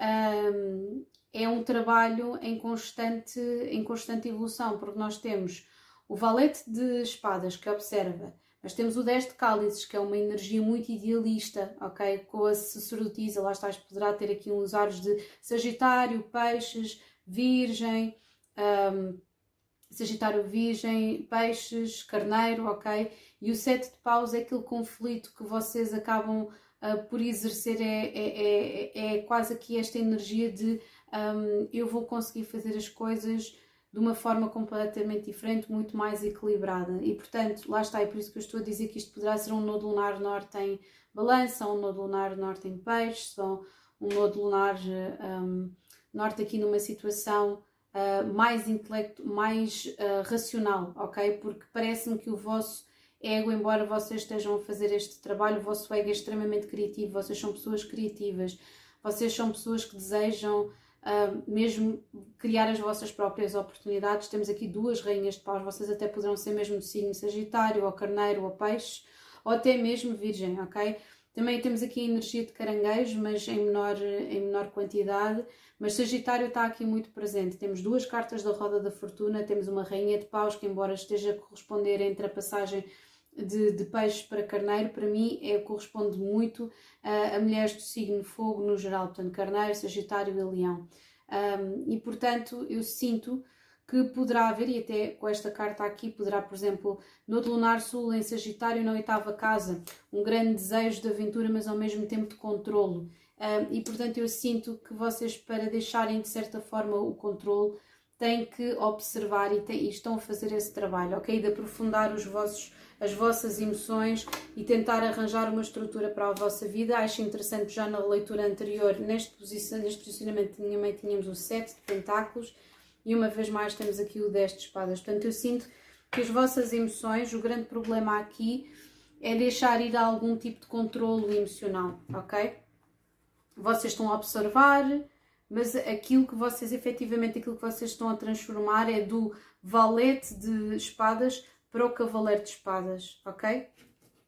Speaker 1: um, é um trabalho em constante, em constante evolução, porque nós temos o valete de espadas que observa, mas temos o 10 de cálices, que é uma energia muito idealista, ok? Com a sacerdotisa, lá está, poderá ter aqui uns ares de Sagitário, Peixes, Virgem, um, Sagitário Virgem, Peixes, Carneiro, ok? E o sete de paus é aquele conflito que vocês acabam uh, por exercer, é, é, é, é, quase aqui esta energia de um, eu vou conseguir fazer as coisas de uma forma completamente diferente, muito mais equilibrada. E portanto, lá está, é por isso que eu estou a dizer que isto poderá ser um nodo lunar norte em balança, um nodo lunar norte em peixe, ou um nodo lunar um, norte aqui numa situação uh, mais intelecto, mais uh, racional, ok? Porque parece-me que o vosso ego, embora vocês estejam a fazer este trabalho, o vosso ego é extremamente criativo, vocês são pessoas criativas, vocês são pessoas que desejam uh, mesmo criar as vossas próprias oportunidades. Temos aqui duas rainhas de paus, vocês até poderão ser mesmo de signo Sagitário, ou Carneiro, ou Peixe, ou até mesmo Virgem, ok? Também temos aqui a energia de caranguejo, mas em menor, em menor quantidade. Mas Sagitário está aqui muito presente. Temos duas cartas da roda da fortuna, temos uma rainha de paus, que embora esteja a corresponder entre a passagem de, de peixes para carneiro, para mim é, corresponde muito a, a mulheres do signo fogo no geral, portanto carneiro, Sagitário e Leão. Um, e portanto eu sinto que poderá haver, e até com esta carta aqui, poderá, por exemplo, no Lunar Sul, em Sagitário, na oitava casa, um grande desejo de aventura, mas ao mesmo tempo de controlo. Um, e portanto, eu sinto que vocês, para deixarem de certa forma o controle, têm que observar e, têm, e estão a fazer esse trabalho, ok? De aprofundar os vossos as vossas emoções e tentar arranjar uma estrutura para a vossa vida. Acho interessante, já na leitura anterior, neste, posicionamento também tínhamos o 7 de pentáculos e uma vez mais temos aqui o 10 de espadas. Portanto, eu sinto que as vossas emoções, o grande problema aqui é deixar ir algum tipo de controle emocional, ok? Vocês estão a observar, mas aquilo que vocês, efetivamente, aquilo que vocês estão a transformar é do valete de espadas para o cavaleiro de espadas, ok?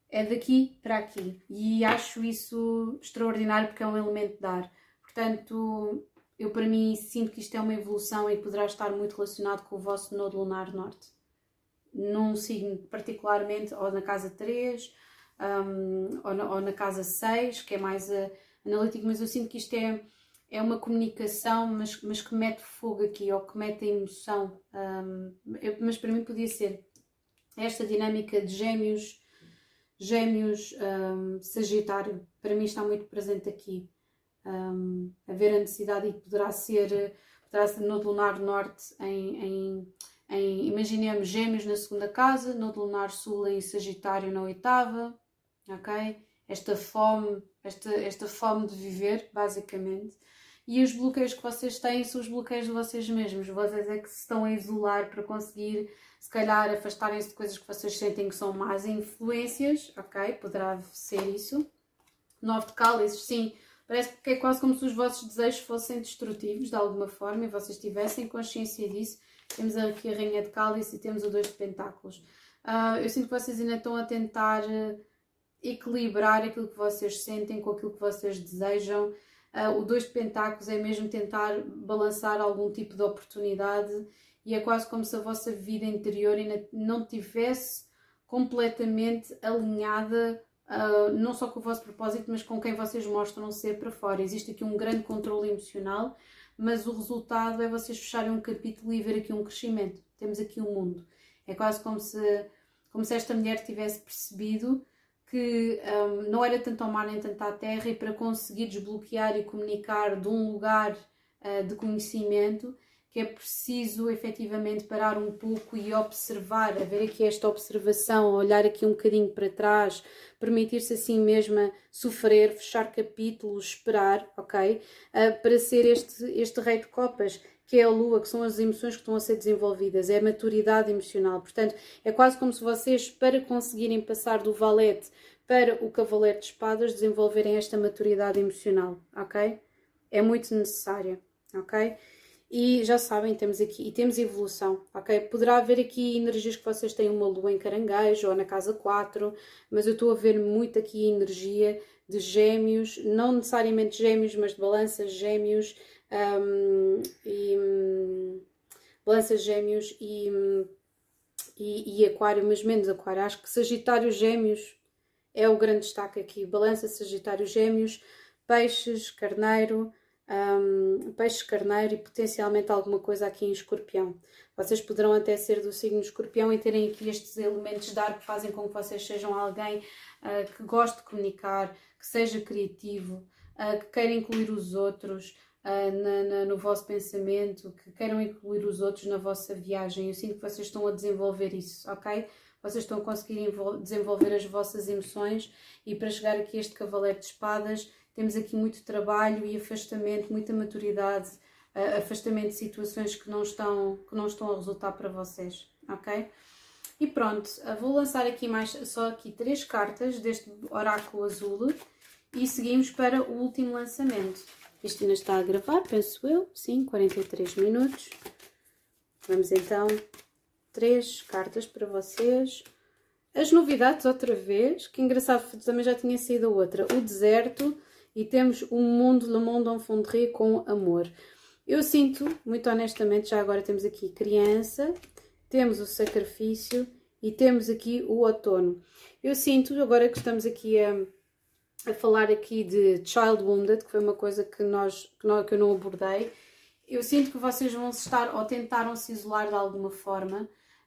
Speaker 1: É daqui para aqui. E acho isso extraordinário porque é um elemento de ar. Portanto, eu para mim sinto que isto é uma evolução e poderá estar muito relacionado com o vosso nodo lunar norte. Num signo particularmente, ou na casa 3, um, ou, na, ou, na, casa 6, que é mais uh, analítico, mas eu sinto que isto é, é uma comunicação, mas, mas que mete fogo aqui, ou que mete a emoção. Um, eu, mas para mim podia ser esta dinâmica de gêmeos, gêmeos, um, sagitário, para mim está muito presente aqui um, haver a necessidade e poderá ser, poderá ser no lunar norte em, em, em, imaginemos gêmeos na segunda casa, no lunar sul em sagitário na oitava, ok? Esta fome, esta, esta fome de viver, basicamente. E os bloqueios que vocês têm são os bloqueios de vocês mesmos. Vocês é que se estão a isolar para conseguir, se calhar, afastarem-se de coisas que vocês sentem que são más influências, ok? Poderá ser isso. Nove de cálices, sim, Parece que é quase como se os vossos desejos fossem destrutivos de alguma forma e vocês tivessem consciência disso. Temos aqui a Rainha de Cálice e temos o Dois de Pentáculos. Uh, eu sinto que vocês ainda estão a tentar uh, equilibrar aquilo que vocês sentem com aquilo que vocês desejam. Uh, o Dois de Pentáculos é mesmo tentar balançar algum tipo de oportunidade e é quase como se a vossa vida interior ainda não tivesse completamente alinhada uh, não só com o vosso propósito, mas com quem vocês mostram ser para fora. Existe aqui um grande controle emocional, mas o resultado é vocês fecharem um capítulo e ver aqui um crescimento. Temos aqui um mundo. É quase como se, como se esta mulher tivesse percebido que um, não era tanto ao mar nem tanto à terra, e para conseguir desbloquear e comunicar de um lugar uh, de conhecimento, que é preciso efetivamente parar um pouco e observar, haver aqui esta observação, olhar aqui um bocadinho para trás, permitir-se assim mesma sofrer, fechar capítulos, esperar, ok? Uh, para ser este, este rei de copas, que é a lua, que são as emoções que estão a ser desenvolvidas, é a maturidade emocional. Portanto, é quase como se vocês, para conseguirem passar do valete para o cavaleiro de espadas, desenvolverem esta maturidade emocional, ok? É muito necessária, ok? E já sabem, temos aqui, e temos evolução, ok? Poderá haver aqui energias que vocês têm uma lua em caranguejo ou na casa 4, mas eu estou a ver muito aqui energia de gêmeos, não necessariamente gêmeos, mas de balanças gêmeos um, e um, balanças gêmeos e, e, e, aquário, mas menos aquário. Acho que Sagitário Gêmeos é o grande destaque aqui. Balança Sagitário Gêmeos, Peixes, Carneiro, um, peixe carneiro e potencialmente alguma coisa aqui em escorpião. Vocês poderão até ser do signo escorpião e terem aqui estes elementos de ar que fazem com que vocês sejam alguém uh, que goste de comunicar, que seja criativo, uh, que queira incluir os outros uh, na, na, no vosso pensamento, que queiram incluir os outros na vossa viagem. Eu sinto que vocês estão a desenvolver isso, ok? Vocês estão a conseguir desenvolver as vossas emoções e para chegar aqui a este cavaleiro de espadas temos aqui muito trabalho e afastamento, muita maturidade, uh, afastamento de situações que não, estão, que não estão a resultar para vocês, ok? E pronto, uh, vou lançar aqui mais, só aqui três cartas deste oráculo azul e seguimos para o último lançamento. Isto ainda está a gravar, penso eu, sim, 43 minutos. Vamos então, três cartas para vocês. As novidades outra vez, que engraçado, também já tinha sido outra. O deserto, e temos o mundo, le monde en com amor. Eu sinto, muito honestamente, já agora temos aqui criança, temos o sacrifício e temos aqui o outono. Eu sinto, agora que estamos aqui a, a falar aqui de Child Wounded, que foi uma coisa que, nós, que, nós, que eu não abordei, eu sinto que vocês vão estar ou tentaram se isolar de alguma forma,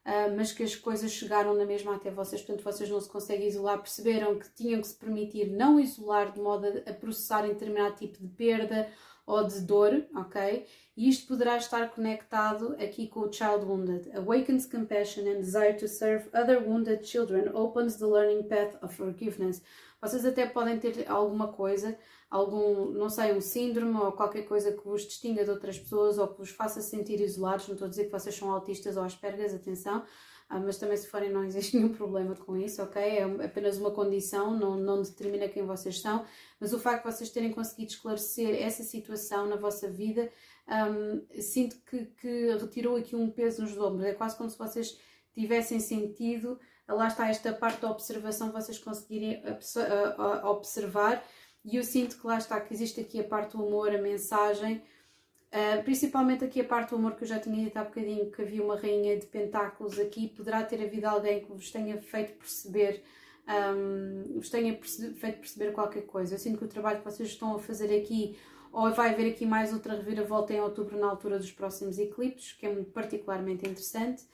Speaker 1: uh, mas que as coisas chegaram na mesma até vocês, portanto vocês não se conseguem isolar, perceberam que tinham que se permitir não isolar de modo a, a processarem determinado tipo de perda ou de dor, ok? E isto poderá estar conectado aqui com o Child Wounded. Awakens compassion and desire to serve other wounded children, opens the learning path of forgiveness. Vocês até podem ter alguma coisa algum, não sei, um síndrome ou qualquer coisa que vos distinga de outras pessoas ou que vos faça sentir isolados. Não estou a dizer que vocês são autistas ou aspergas, atenção, ah, mas também se forem não existe nenhum problema com isso, ok? É apenas uma condição, não, não determina quem vocês são, mas o facto de vocês terem conseguido esclarecer essa situação na vossa vida, um, sinto que, que retirou aqui um peso nos ombros, é quase como se vocês tivessem sentido, lá está esta parte da observação, vocês conseguirem observar, e eu sinto que lá está, que existe aqui a parte do humor, a mensagem, Uh, principalmente aqui a parte do amor que eu já tinha dito há bocadinho, que havia uma rainha de pentáculos aqui, poderá ter havido alguém que vos tenha feito perceber, um, vos tenha feito perceber qualquer coisa. Eu sinto que o trabalho que vocês estão a fazer aqui, ou vai haver aqui mais outra reviravolta em outubro na altura dos próximos eclipses, que é particularmente interessante.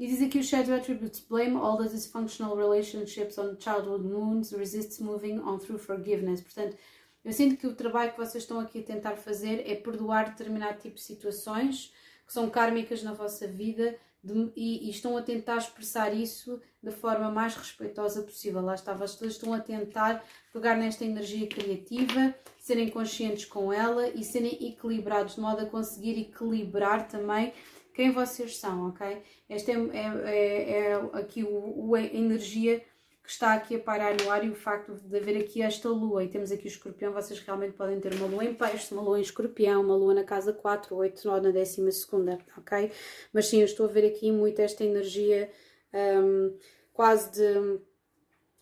Speaker 1: E diz aqui o Shadow Attributes blame all the dysfunctional relationships on childhood moons, resists moving on through forgiveness. Portanto, eu sinto que o trabalho que vocês estão aqui a tentar fazer é perdoar determinado tipo de situações que são kármicas na vossa vida de, e, e, estão a tentar expressar isso da forma mais respeitosa possível. Lá está, vocês estão a tentar pegar nesta energia criativa, serem conscientes com ela e serem equilibrados, de modo a conseguir equilibrar também quem vocês são, ok? Esta é, é, é, é aqui o, o, a energia que está aqui a parar no ar e o facto de haver aqui esta lua, e temos aqui o escorpião, vocês realmente podem ter uma lua em peixe, uma lua em escorpião, uma lua na casa 4, 8, 9, na décima segunda, ok? Mas sim, eu estou a ver aqui muito esta energia um, quase de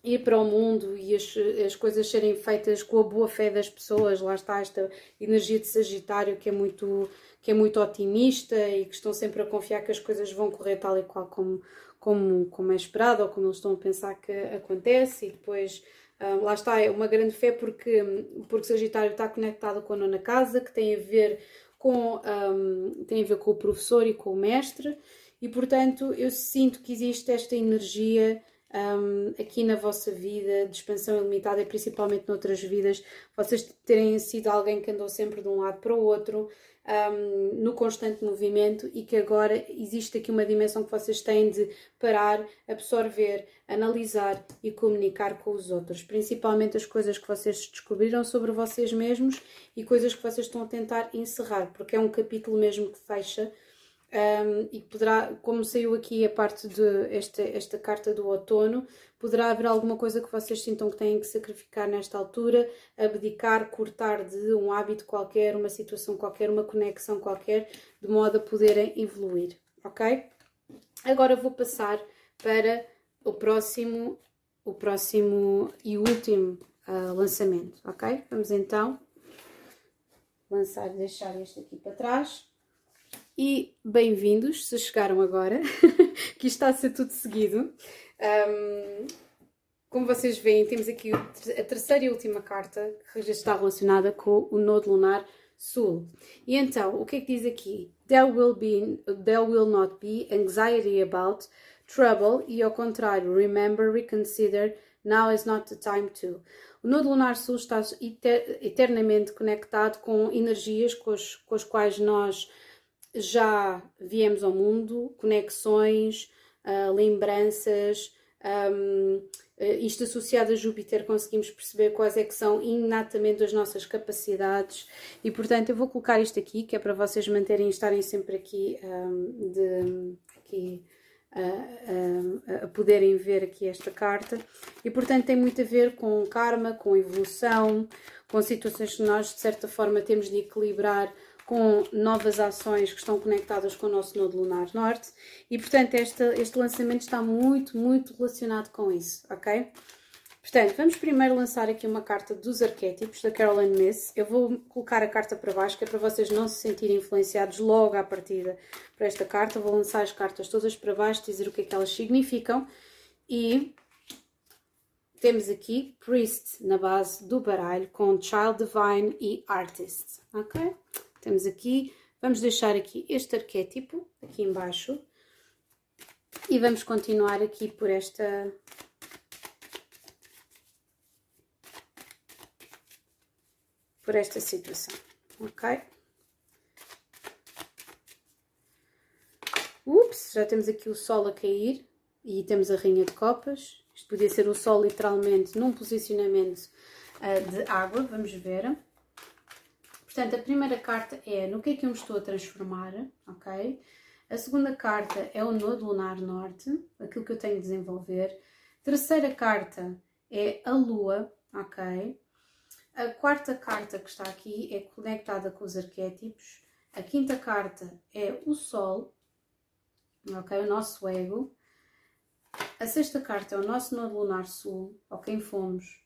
Speaker 1: ir para o mundo e as, as coisas serem feitas com a boa fé das pessoas, lá está esta energia de Sagitário que é muito que é muito otimista e que estão sempre a confiar que as coisas vão correr tal e qual como, como, como é esperado ou como eles estão a pensar que acontece. E depois uh, lá está, é uma grande fé porque, porque Sagitário está conectado com a nona casa, que tem a ver com, um, tem a ver com o professor e com o mestre. E portanto eu sinto que existe esta energia um, aqui na vossa vida de expansão ilimitada e principalmente noutras vidas, vocês terem sido alguém que andou sempre de um lado para o outro, um, no constante movimento e que agora existe aqui uma dimensão que vocês têm de parar, absorver, analisar e comunicar com os outros, principalmente as coisas que vocês descobriram sobre vocês mesmos e coisas que vocês estão a tentar encerrar, porque é um capítulo mesmo que fecha um, e poderá, como saiu aqui a parte de esta, esta carta do outono, poderá haver alguma coisa que vocês sintam que têm que sacrificar nesta altura, abdicar, cortar de um hábito qualquer, uma situação qualquer, uma conexão qualquer, de modo a poderem evoluir, ok? Agora vou passar para o próximo, o próximo e último uh, lançamento, ok? Vamos então lançar, deixar este aqui para trás e bem-vindos, se chegaram agora, que está a ser tudo seguido. Um, como vocês veem, temos aqui a terceira e última carta que já está relacionada com o Nodo Lunar Sul. E então, o que é que diz aqui? There will, be, there will not be anxiety about trouble e ao contrário, remember, reconsider, now is not the time to. O Nodo Lunar Sul está eternamente conectado com energias com as, com as quais nós já viemos ao mundo, conexões, uh, lembranças, um, ah, isto associado a Júpiter, conseguimos perceber quais é que são inatamente as nossas capacidades. E, portanto, eu vou colocar isto aqui, que é para vocês manterem, estarem sempre aqui, um, de, aqui a, a, a, poderem ver aqui esta carta. E, portanto, tem muito a ver com karma, com evolução, com situações que nós, de certa forma, temos de equilibrar com novas ações que estão conectadas com o nosso nodo lunar norte e portanto este, este lançamento está muito, muito relacionado com isso, ok? Portanto, vamos primeiro lançar aqui uma carta dos arquétipos da Carolyn Miss. Eu vou colocar a carta para baixo, que é para vocês não se sentirem influenciados logo à partida para esta carta. Vou lançar as cartas todas para baixo, dizer o que é que elas significam. E temos aqui Priest na base do baralho, com Child Divine e Artist, ok? Temos aqui, vamos deixar aqui este arquétipo, aqui embaixo, e vamos continuar aqui por esta... por esta situação, ok? Ups, já temos aqui o sol a cair e temos a rainha de copas. Isto podia ser o sol literalmente num posicionamento uh, de água, vamos ver. Portanto, a primeira carta é no que é que eu me estou a transformar, ok? A segunda carta é o Nodo Lunar Norte, aquilo que eu tenho de desenvolver. Terceira carta é a Lua, ok? A quarta carta que está aqui é conectada com os arquétipos. A quinta carta é o Sol, ok? O nosso ego. A sexta carta é o nosso Nodo Lunar Sul, ou quem fomos,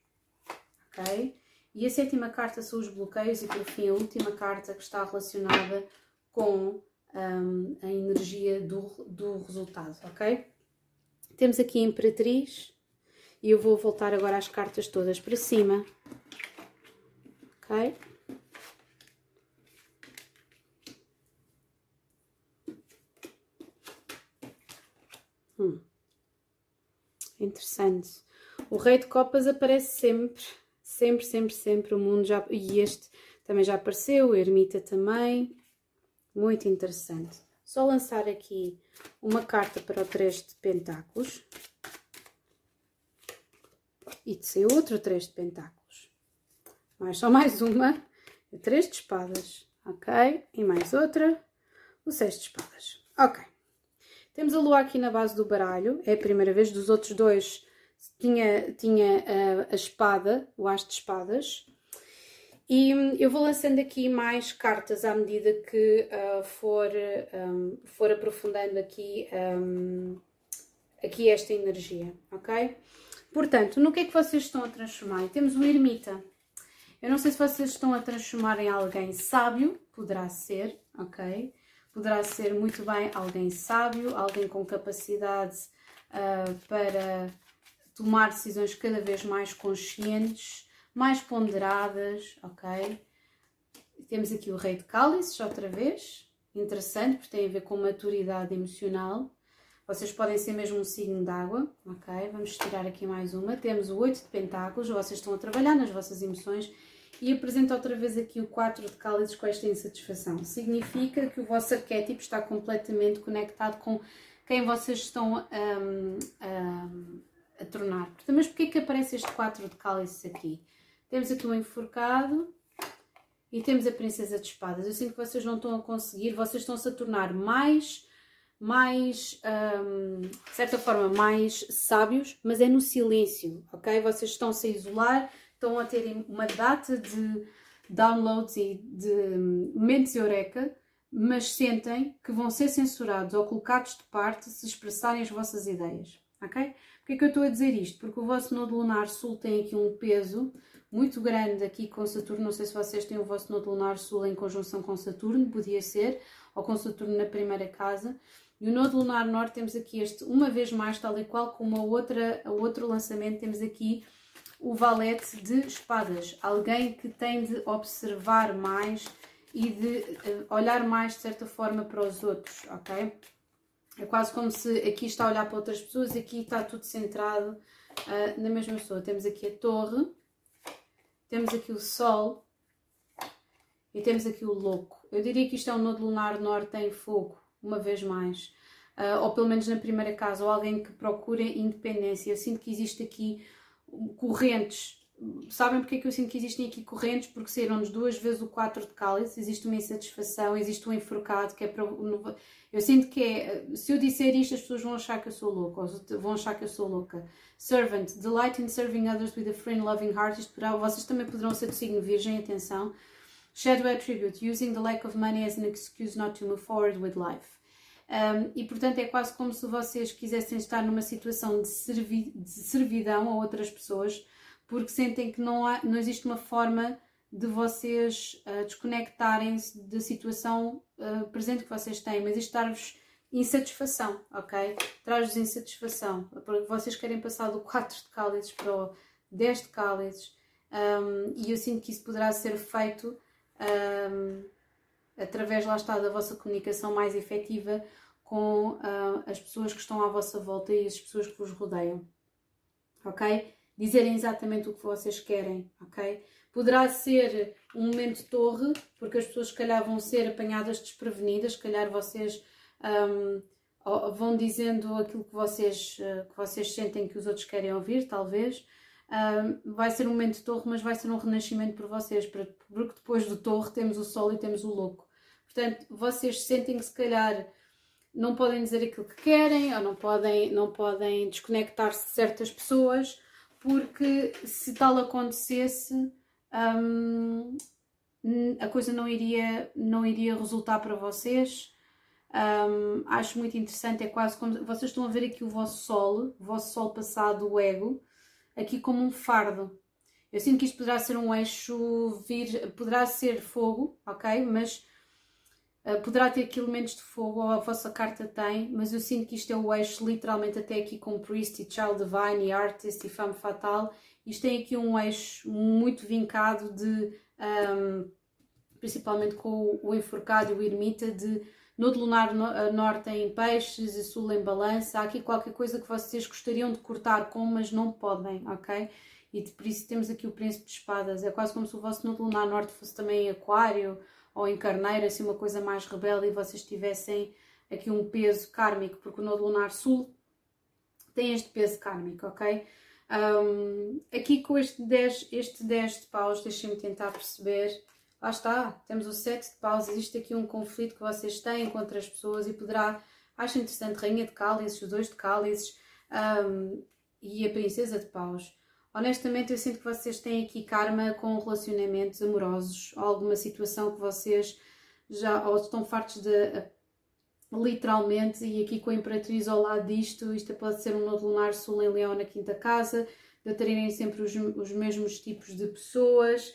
Speaker 1: ok? E a sétima carta são os bloqueios e por fim a última carta que está relacionada com um, a energia do, do resultado, ok? Temos aqui a Imperatriz e eu vou voltar agora as cartas todas para cima, ok? Hum. Interessante. O Rei de Copas aparece sempre Sempre, sempre, sempre o mundo já... E este também já apareceu, o Ermita também. Muito interessante. Só lançar aqui uma carta para o 3 de pentáculos. E de ser outro 3 de pentáculos. Mais só mais uma. O 3 de espadas. Ok? E mais outra. O 6 de espadas. Ok. Temos a lua aqui na base do baralho. É a primeira vez dos outros dois tinha, tinha a, a espada, o as de espadas, e eu vou lançando aqui mais cartas à medida que uh, for, um, for aprofundando aqui, um, aqui esta energia, ok? Portanto, no que é que vocês estão a transformar? Temos o ermita. Eu não sei se vocês estão a transformar em alguém sábio, poderá ser, ok? Poderá ser muito bem alguém sábio, alguém com capacidade uh, para tomar decisões cada vez mais conscientes, mais ponderadas, ok? Temos aqui o Rei de Cálices, outra vez, interessante, porque tem a ver com maturidade emocional. Vocês podem ser mesmo um signo d'água, ok? Vamos tirar aqui mais uma. Temos o Oito de Pentáculos, vocês estão a trabalhar nas vossas emoções e apresento outra vez aqui o 4 de cálices com esta insatisfação. Significa que o vosso arquétipo está completamente conectado com quem vocês estão um, um, a tornar. Mas porquê que aparece este 4 de cálices aqui? Temos aqui um enforcado e temos a princesa de espadas. Eu sinto que vocês não estão a conseguir, vocês estão-se a tornar mais, mais, um, de certa forma, mais sábios, mas é no silêncio, ok? Vocês estão-se a isolar, estão a ter uma data de downloads e de mentes eureka, mas sentem que vão ser censurados ou colocados de parte se expressarem as vossas ideias, ok? Porquê que eu estou a dizer isto? Porque o vosso nodo lunar sul tem aqui um peso muito grande aqui com Saturno. Não sei se vocês têm o vosso nodo lunar sul em conjunção com Saturno, podia ser, ou com Saturno na primeira casa. E o nodo lunar norte temos aqui este, uma vez mais, tal e qual como a outra, outro lançamento, temos aqui o valete de espadas. Alguém que tem de observar mais e de uh, olhar mais de certa forma para os outros, ok? É quase como se aqui está a olhar para outras pessoas aqui está tudo centrado uh, na mesma pessoa. Temos aqui a torre, temos aqui o sol e temos aqui o louco. Eu diria que isto é um nodo lunar norte em fogo, uma vez mais. Uh, ou pelo menos na primeira casa, ou alguém que procura independência. Eu sinto que existe aqui correntes sabem porque é que eu sinto que existem aqui correntes? Porque saíram-nos duas vezes o 4 de cálice, existe uma insatisfação, existe um enforcado que é para. Eu sinto que é. Se eu disser isto, as pessoas vão achar que eu sou louca, ou vão achar que eu sou louca. Servant, delight in serving others with a free and loving heart. Isto poderá, vocês também poderão ser do signo virgem, atenção. Shadow attribute, using the lack of money as an excuse not to move forward with life. Um, e portanto é quase como se vocês quisessem estar numa situação de, servi de servidão a outras pessoas porque sentem que não, há, não existe uma forma de vocês uh, desconectarem-se da situação uh, presente que vocês têm, mas isto dar-vos insatisfação, ok? Traz-vos insatisfação, porque vocês querem passar do 4 de cálices para o 10 de cálices, um, e eu sinto que isso poderá ser feito um, através, lá está, da vossa comunicação mais efetiva com uh, as pessoas que estão à vossa volta e as pessoas que vos rodeiam, ok? Dizerem exatamente o que vocês querem, ok? Poderá ser um momento de torre, porque as pessoas se calhar vão ser apanhadas desprevenidas, se calhar vocês um, vão dizendo aquilo que vocês, uh, que vocês sentem que os outros querem ouvir, talvez. Um, vai ser um momento de torre, mas vai ser um renascimento por vocês, porque depois do torre temos o sol e temos o louco. Portanto, vocês sentem que se calhar não podem dizer aquilo que querem ou não podem, não podem desconectar-se de certas pessoas, porque se tal acontecesse, um, a coisa não iria, não iria resultar para vocês. Um, acho muito interessante, é quase como vocês estão a ver aqui o vosso sol, o vosso sol passado, o ego, aqui como um fardo. Eu sinto que isto poderá ser um eixo, vir, poderá ser fogo, ok? Mas poderá ter aqui elementos de fogo, ou a vossa carta tem, mas eu sinto que isto é o eixo literalmente até aqui com Priest e Child Divine e Artist e Femme Fatal. Isto tem aqui um eixo muito vincado de, um, principalmente com o enforcado e o ermita, de Nodo lunar norte em peixes e sul em balança. Há aqui qualquer coisa que vocês gostariam de cortar com, mas não podem, ok? E por isso temos aqui o príncipe de espadas. É quase como se o vosso nodo lunar norte fosse também aquário ou em carneiro, assim uma coisa mais rebelde e vocês tivessem aqui um peso kármico, porque o nodo lunar sul tem este peso kármico, ok? Um, aqui com este 10, este 10 de paus, deixem-me tentar perceber lá está, temos o sete de paus, existe aqui um conflito que vocês têm com outras pessoas e poderá, acho interessante, rainha de cálices, os dois de cálices um, e a princesa de paus. Honestamente, eu sinto que vocês têm aqui karma com relacionamentos amorosos, alguma situação que vocês já ou estão fartos de literalmente, e aqui com a Imperatriz ao lado disto, isto pode ser um nodo lunar sul em Leão na quinta casa, de terem sempre os, os mesmos tipos de pessoas,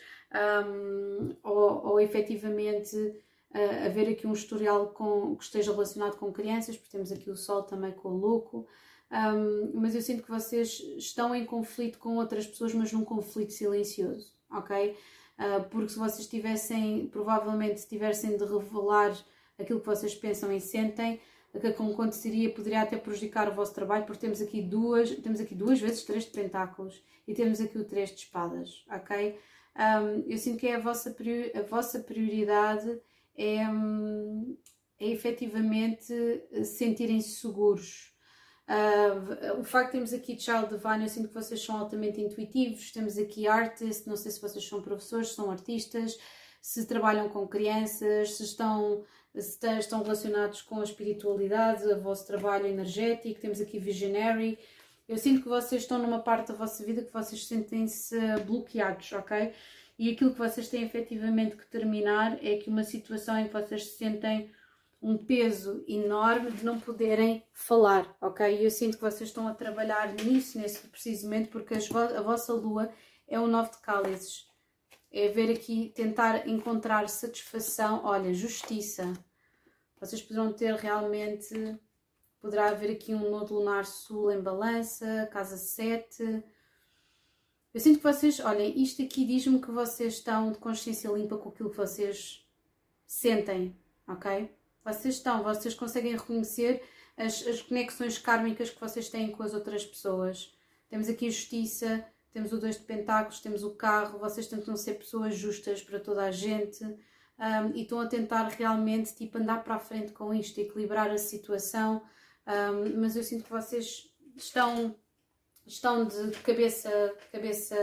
Speaker 1: um, ou, ou efetivamente uh, haver aqui um historial com, que esteja relacionado com crianças, porque temos aqui o Sol também com o Louco. Um, mas eu sinto que vocês estão em conflito com outras pessoas, mas num conflito silencioso, ok? Uh, porque se vocês tivessem, provavelmente, se tivessem de revelar aquilo que vocês pensam e sentem, o que aconteceria poderia até prejudicar o vosso trabalho, porque temos aqui duas, temos aqui duas vezes três de pentáculos e temos aqui o três de espadas, ok? Um, eu sinto que é a vossa, a vossa prioridade é, é efetivamente sentirem-se seguros. Uh, o facto de termos aqui Child Divine, eu sinto que vocês são altamente intuitivos. Temos aqui Artist, não sei se vocês são professores, são artistas, se trabalham com crianças, se estão, se estão relacionados com a espiritualidade, o vosso trabalho energético. Temos aqui Visionary eu sinto que vocês estão numa parte da vossa vida que vocês sentem-se bloqueados, ok? E aquilo que vocês têm efetivamente que terminar é que uma situação em que vocês se sentem um peso enorme de não poderem falar, ok? E eu sinto que vocês estão a trabalhar nisso nesse preciso momento porque a vossa lua é o nove de cálices. É ver aqui, tentar encontrar satisfação, olha, justiça. Vocês poderão ter realmente Poderá haver aqui um nodo lunar sul em balança, casa 7. Eu sinto que vocês, olhem, isto aqui diz-me que vocês estão de consciência limpa com aquilo que vocês sentem, ok? Vocês estão, vocês conseguem reconhecer as, as conexões kármicas que vocês têm com as outras pessoas. Temos aqui a justiça, temos o dois de pentáculos, temos o carro, vocês tentam ser pessoas justas para toda a gente um, e estão a tentar realmente tipo, andar para a frente com isto, equilibrar a situação um, mas eu sinto que vocês estão, estão de cabeça, cabeça,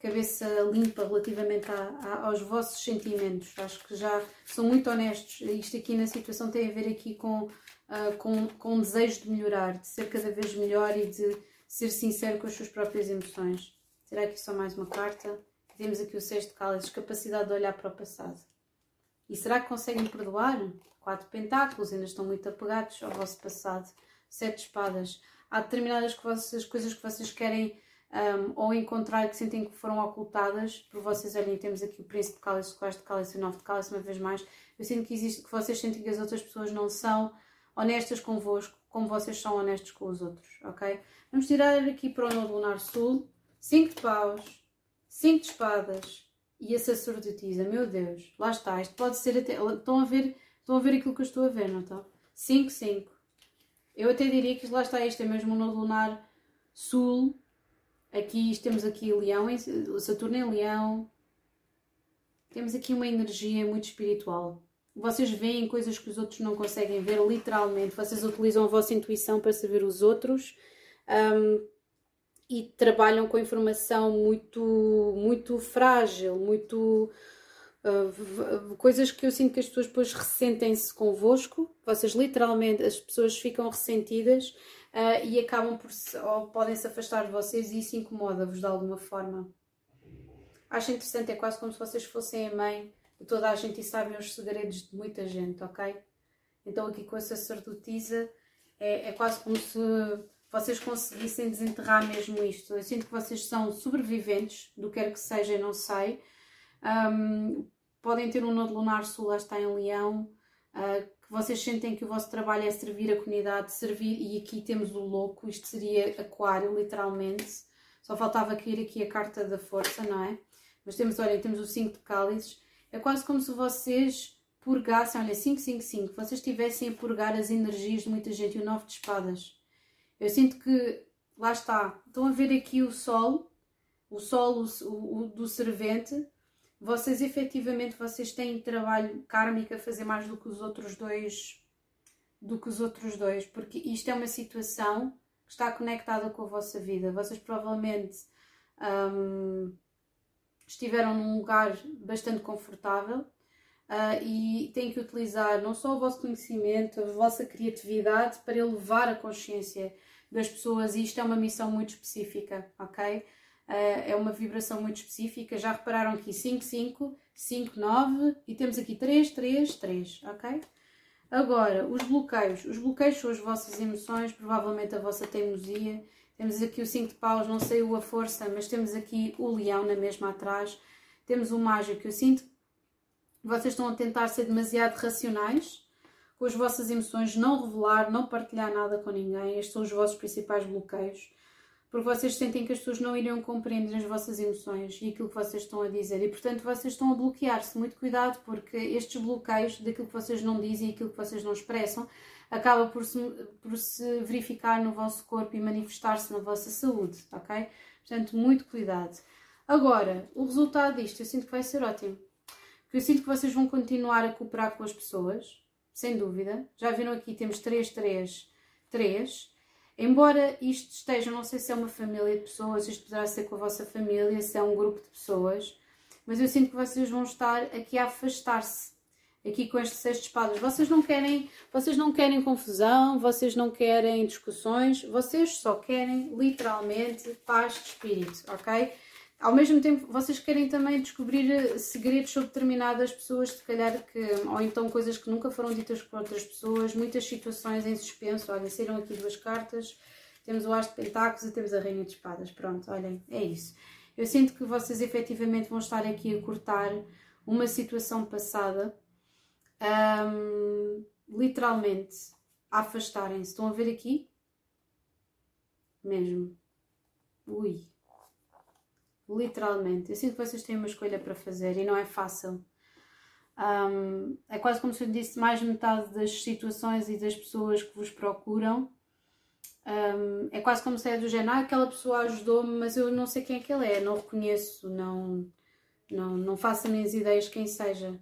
Speaker 1: cabeça limpa relativamente a, a, aos vossos sentimentos. Acho que já são muito honestos. Isto aqui na situação tem a ver aqui com, uh, com, com um desejo de melhorar, de ser cada vez melhor e de ser sincero com as suas próprias emoções. Será que só mais uma carta? Temos aqui o sexto de cálices, capacidade de olhar para o passado. E será que conseguem perdoar? Quatro pentáculos, ainda estão muito apegados ao vosso passado. Sete espadas. Há determinadas coisas que vocês querem um, ou encontrar que sentem que foram ocultadas por vocês. Olhem, temos aqui o príncipe de cálice, o quarto de cálice o nove de cálice, uma vez mais. Eu sinto que, existe, que vocês sentem que as outras pessoas não são honestas convosco, como vocês são honestos com os outros, ok? Vamos tirar aqui para o nodo lunar sul. Cinco de paus, cinco de espadas e a sacerdotisa. Meu Deus, lá está. Isto pode ser até... Estão a ver Estão a ver aquilo que eu estou a ver, não estão? 5, 5. Eu até diria que lá está, este é mesmo o nodo lunar sul. Aqui temos aqui Leão, Saturno em Leão. Temos aqui uma energia muito espiritual. Vocês veem coisas que os outros não conseguem ver, literalmente. Vocês utilizam a vossa intuição para saber os outros. Um, e trabalham com informação muito, muito frágil, muito Uh, coisas que eu sinto que as pessoas depois ressentem-se convosco, vocês literalmente, as pessoas ficam ressentidas uh, e acabam por se, ou podem se afastar de vocês e isso incomoda-vos de alguma forma. Acho interessante, é quase como se vocês fossem a mãe de toda a gente e sabem os segredos de muita gente, ok? Então aqui com a sacerdotisa é, é quase como se vocês conseguissem desenterrar mesmo isto. Eu sinto que vocês são sobreviventes do que quer que seja, não sei. Um, podem ter um nodo lunar sul, lá está em Leão, uh, que vocês sentem que o vosso trabalho é servir a comunidade, servir, e aqui temos o louco, isto seria aquário, literalmente. Só faltava cair aqui a carta da força, não é? Mas temos, olha, temos o 5 de cálices. É quase como se vocês purgassem, olha, 5, 5, 5, vocês estivessem a purgar as energias de muita gente e o 9 de espadas. Eu sinto que, lá está, estão a ver aqui o sol, o sol o, o do servente, vocês efetivamente vocês têm trabalho kármico a fazer mais do que os outros dois do que os outros dois, porque isto é uma situação que está conectada com a vossa vida. Vocês provavelmente um, estiveram num lugar bastante confortável uh, e têm que utilizar não só o vosso conhecimento, a vossa criatividade para elevar a consciência das pessoas e isto é uma missão muito específica, ok? Uh, é uma vibração muito específica. Já repararam aqui 5, 5, 5, 9 e temos aqui 3, 3, 3, ok? Agora, os bloqueios. Os bloqueios são as vossas emoções, provavelmente a vossa teimosia. Temos aqui o 5 de paus, não sei o a força, mas temos aqui o leão na mesma atrás. Temos o mágico. Eu sinto que vocês estão a tentar ser demasiado racionais com as vossas emoções, não revelar, não partilhar nada com ninguém. Estes são os vossos principais bloqueios porque vocês sentem que as pessoas não iriam compreender as vossas emoções e aquilo que vocês estão a dizer e portanto vocês estão a bloquear-se. Muito cuidado porque estes bloqueios daquilo que vocês não dizem e aquilo que vocês não expressam acaba por se, por se verificar no vosso corpo e manifestar-se na vossa saúde, ok? Portanto, muito cuidado. Agora, o resultado disto eu sinto que vai ser ótimo. Porque eu sinto que vocês vão continuar a cooperar com as pessoas, sem dúvida. Já viram aqui, temos 3, 3, 3 Embora isto esteja, não sei se é uma família de pessoas, isto poderá ser com a vossa família, se é um grupo de pessoas, mas eu sinto que vocês vão estar aqui a afastar-se, aqui com este seis espadas. Vocês não querem, vocês não querem confusão, vocês não querem discussões, vocês só querem literalmente paz de espírito, ok? Ao mesmo tempo vocês querem também descobrir eh, segredos sobre determinadas pessoas, se calhar que, ou então coisas que nunca foram ditas por outras pessoas, muitas situações em suspenso. Olha, saíram aqui duas cartas, temos o As de Pentáculos e temos a Rainha de Espadas. Pronto, olhem, é isso. Eu sinto que vocês efetivamente vão estar aqui a cortar uma situação passada, um, literalmente, a afastarem-se. Estão a ver aqui? Mesmo. Ui literalmente. Eu sinto que vocês têm uma escolha para fazer e não é fácil. Um, é quase como se eu disse, mais metade das situações e das pessoas que vos procuram um, é quase como se é do género, ah, aquela pessoa ajudou-me, mas eu não sei quem é que ele é, não reconheço, não, não, não faço as minhas ideias quem seja.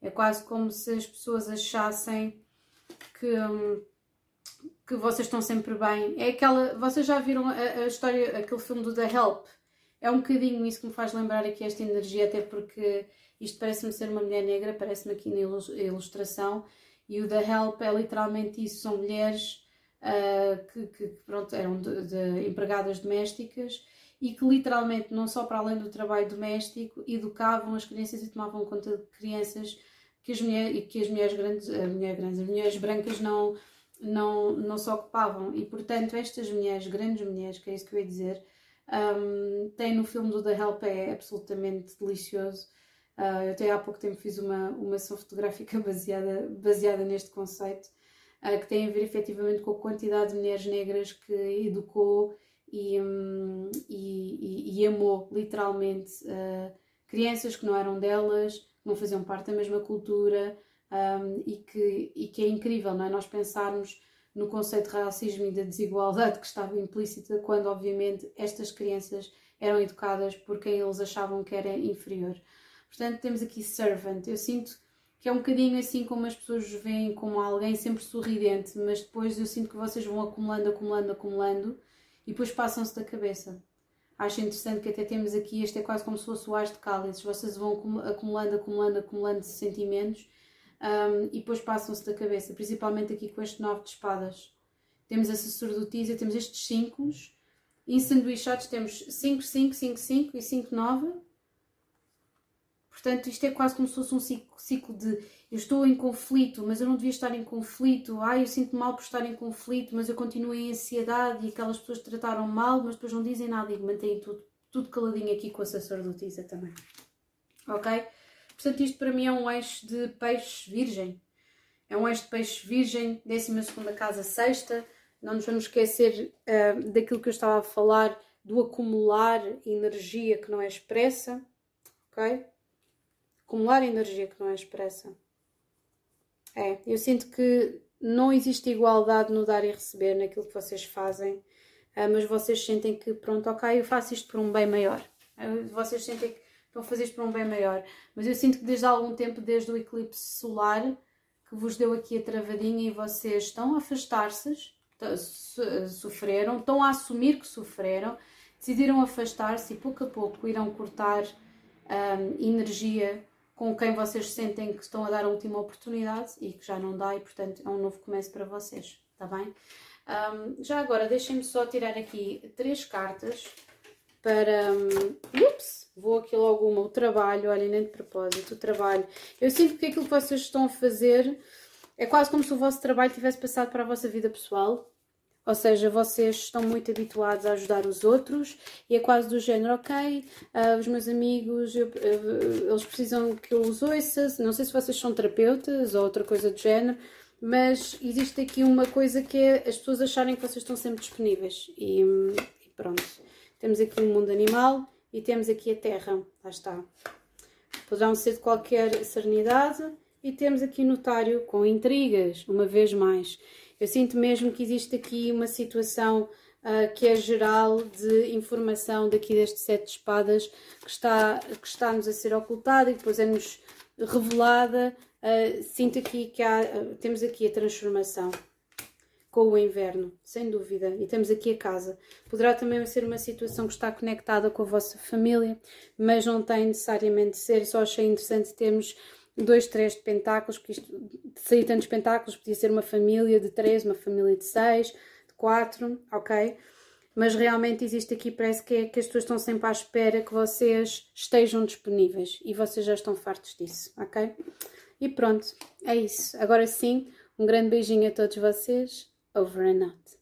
Speaker 1: É quase como se as pessoas achassem que, que vocês estão sempre bem. É aquela. Vocês já viram a, a história, aquele filme do The Help? É um bocadinho isso que me faz lembrar aqui esta energia, até porque isto parece-me ser uma mulher negra, parece-me aqui na ilustração, e o The Help é literalmente isso, são mulheres uh, que, que, pronto, eram de, de empregadas domésticas e que literalmente, não só para além do trabalho doméstico, educavam as crianças e tomavam conta de crianças que as mulheres, que as mulheres grandes, mulher grandes, as mulheres brancas não, não, não se ocupavam. E portanto, estas mulheres, grandes mulheres, que é isso que eu ia dizer, um, tem no filme do The Help, é absolutamente delicioso. Uh, eu até há pouco tempo fiz uma, uma ação fotográfica baseada, baseada neste conceito, uh, que tem a ver efetivamente com a quantidade de mulheres negras que educou e, um, e, e, e, amou literalmente uh, crianças que não eram delas, que não faziam parte da mesma cultura um, e, que, e que é incrível, não é? Nós pensarmos no conceito de racismo e da desigualdade que estava implícita quando, obviamente, estas crianças eram educadas por quem eles achavam que era inferior. Portanto, temos aqui servant. Eu sinto que é um bocadinho assim como as pessoas veem como alguém sempre sorridente, mas depois eu sinto que vocês vão acumulando, acumulando, acumulando e depois passam-se da cabeça. Acho interessante que até temos aqui, este é quase como se fosse o as de cálices, vocês vão acumulando, acumulando, acumulando sentimentos um, e depois passam-se da cabeça, principalmente aqui com este nove de espadas. Temos a sacerdotisa, temos estes 5, ensanduichados temos 5, 5, 5, 5 e 5, 9. Portanto, isto é quase como se fosse um ciclo, ciclo de eu estou em conflito, mas eu não devia estar em conflito. Ai, eu sinto mal por estar em conflito, mas eu continuo em ansiedade e aquelas pessoas trataram mal, mas depois não dizem nada e mantêm tudo, tudo caladinho aqui com a sacerdotisa também. Ok? Portanto, isto para mim é um eixo de peixe virgem. É um eixo de peixe virgem, 12 casa, sexta. Não nos vamos esquecer uh, daquilo que eu estava a falar, do acumular energia que não é expressa. Ok? Acumular energia que não é expressa. É, eu sinto que não existe igualdade no dar e receber naquilo que vocês fazem, uh, mas vocês sentem que, pronto, ok, eu faço isto por um bem maior. Uh, vocês sentem que estão a fazer isto por um bem maior. Mas eu sinto que desde há algum tempo, desde o eclipse solar, que vos deu aqui a travadinha e vocês estão a afastar-se, sofreram, estão a assumir que sofreram, decidiram afastar-se e pouco a pouco irão cortar um, energia com quem vocês sentem que estão a dar a última oportunidade e que já não dá e portanto é um novo começo para vocês, está bem? Um, já agora deixem-me só tirar aqui três cartas para... Um, ups! Vou aqui logo uma, o trabalho, olhem, nem de propósito, o trabalho. Eu sinto que aquilo que vocês estão a fazer é quase como se o vosso trabalho tivesse passado para a vossa vida pessoal ou seja, vocês estão muito habituados a ajudar os outros e é quase do género, ok, uh, os meus amigos, eu, eles precisam que eu os ouça, não sei se vocês são terapeutas ou outra coisa do género, mas existe aqui uma coisa que é as pessoas acharem que vocês estão sempre disponíveis e, e pronto. Temos aqui o mundo animal e temos aqui a terra, lá está. Poderão ser de qualquer serenidade e temos aqui notário com intrigas, uma vez mais. Eu sinto mesmo que existe aqui uma situação uh, que é geral de informação daqui deste sete de espadas que está, que está-nos a ser ocultada e depois é-nos revelada. Uh, sinto aqui que há, uh, temos aqui a transformação com o inverno, sem dúvida. E temos aqui a casa. Poderá também ser uma situação que está conectada com a vossa família, mas não tem necessariamente de ser. Só achei interessante termos dois, três de pentáculos, porque isto, de sair tantos pentáculos, podia ser uma família de três, uma família de seis, de quatro, ok? Mas realmente existe aqui, parece que, é, que as pessoas estão sempre à espera que vocês estejam disponíveis e vocês já estão fartos disso, ok? E pronto, é isso. Agora sim, um grande beijinho a todos vocês. Over and out.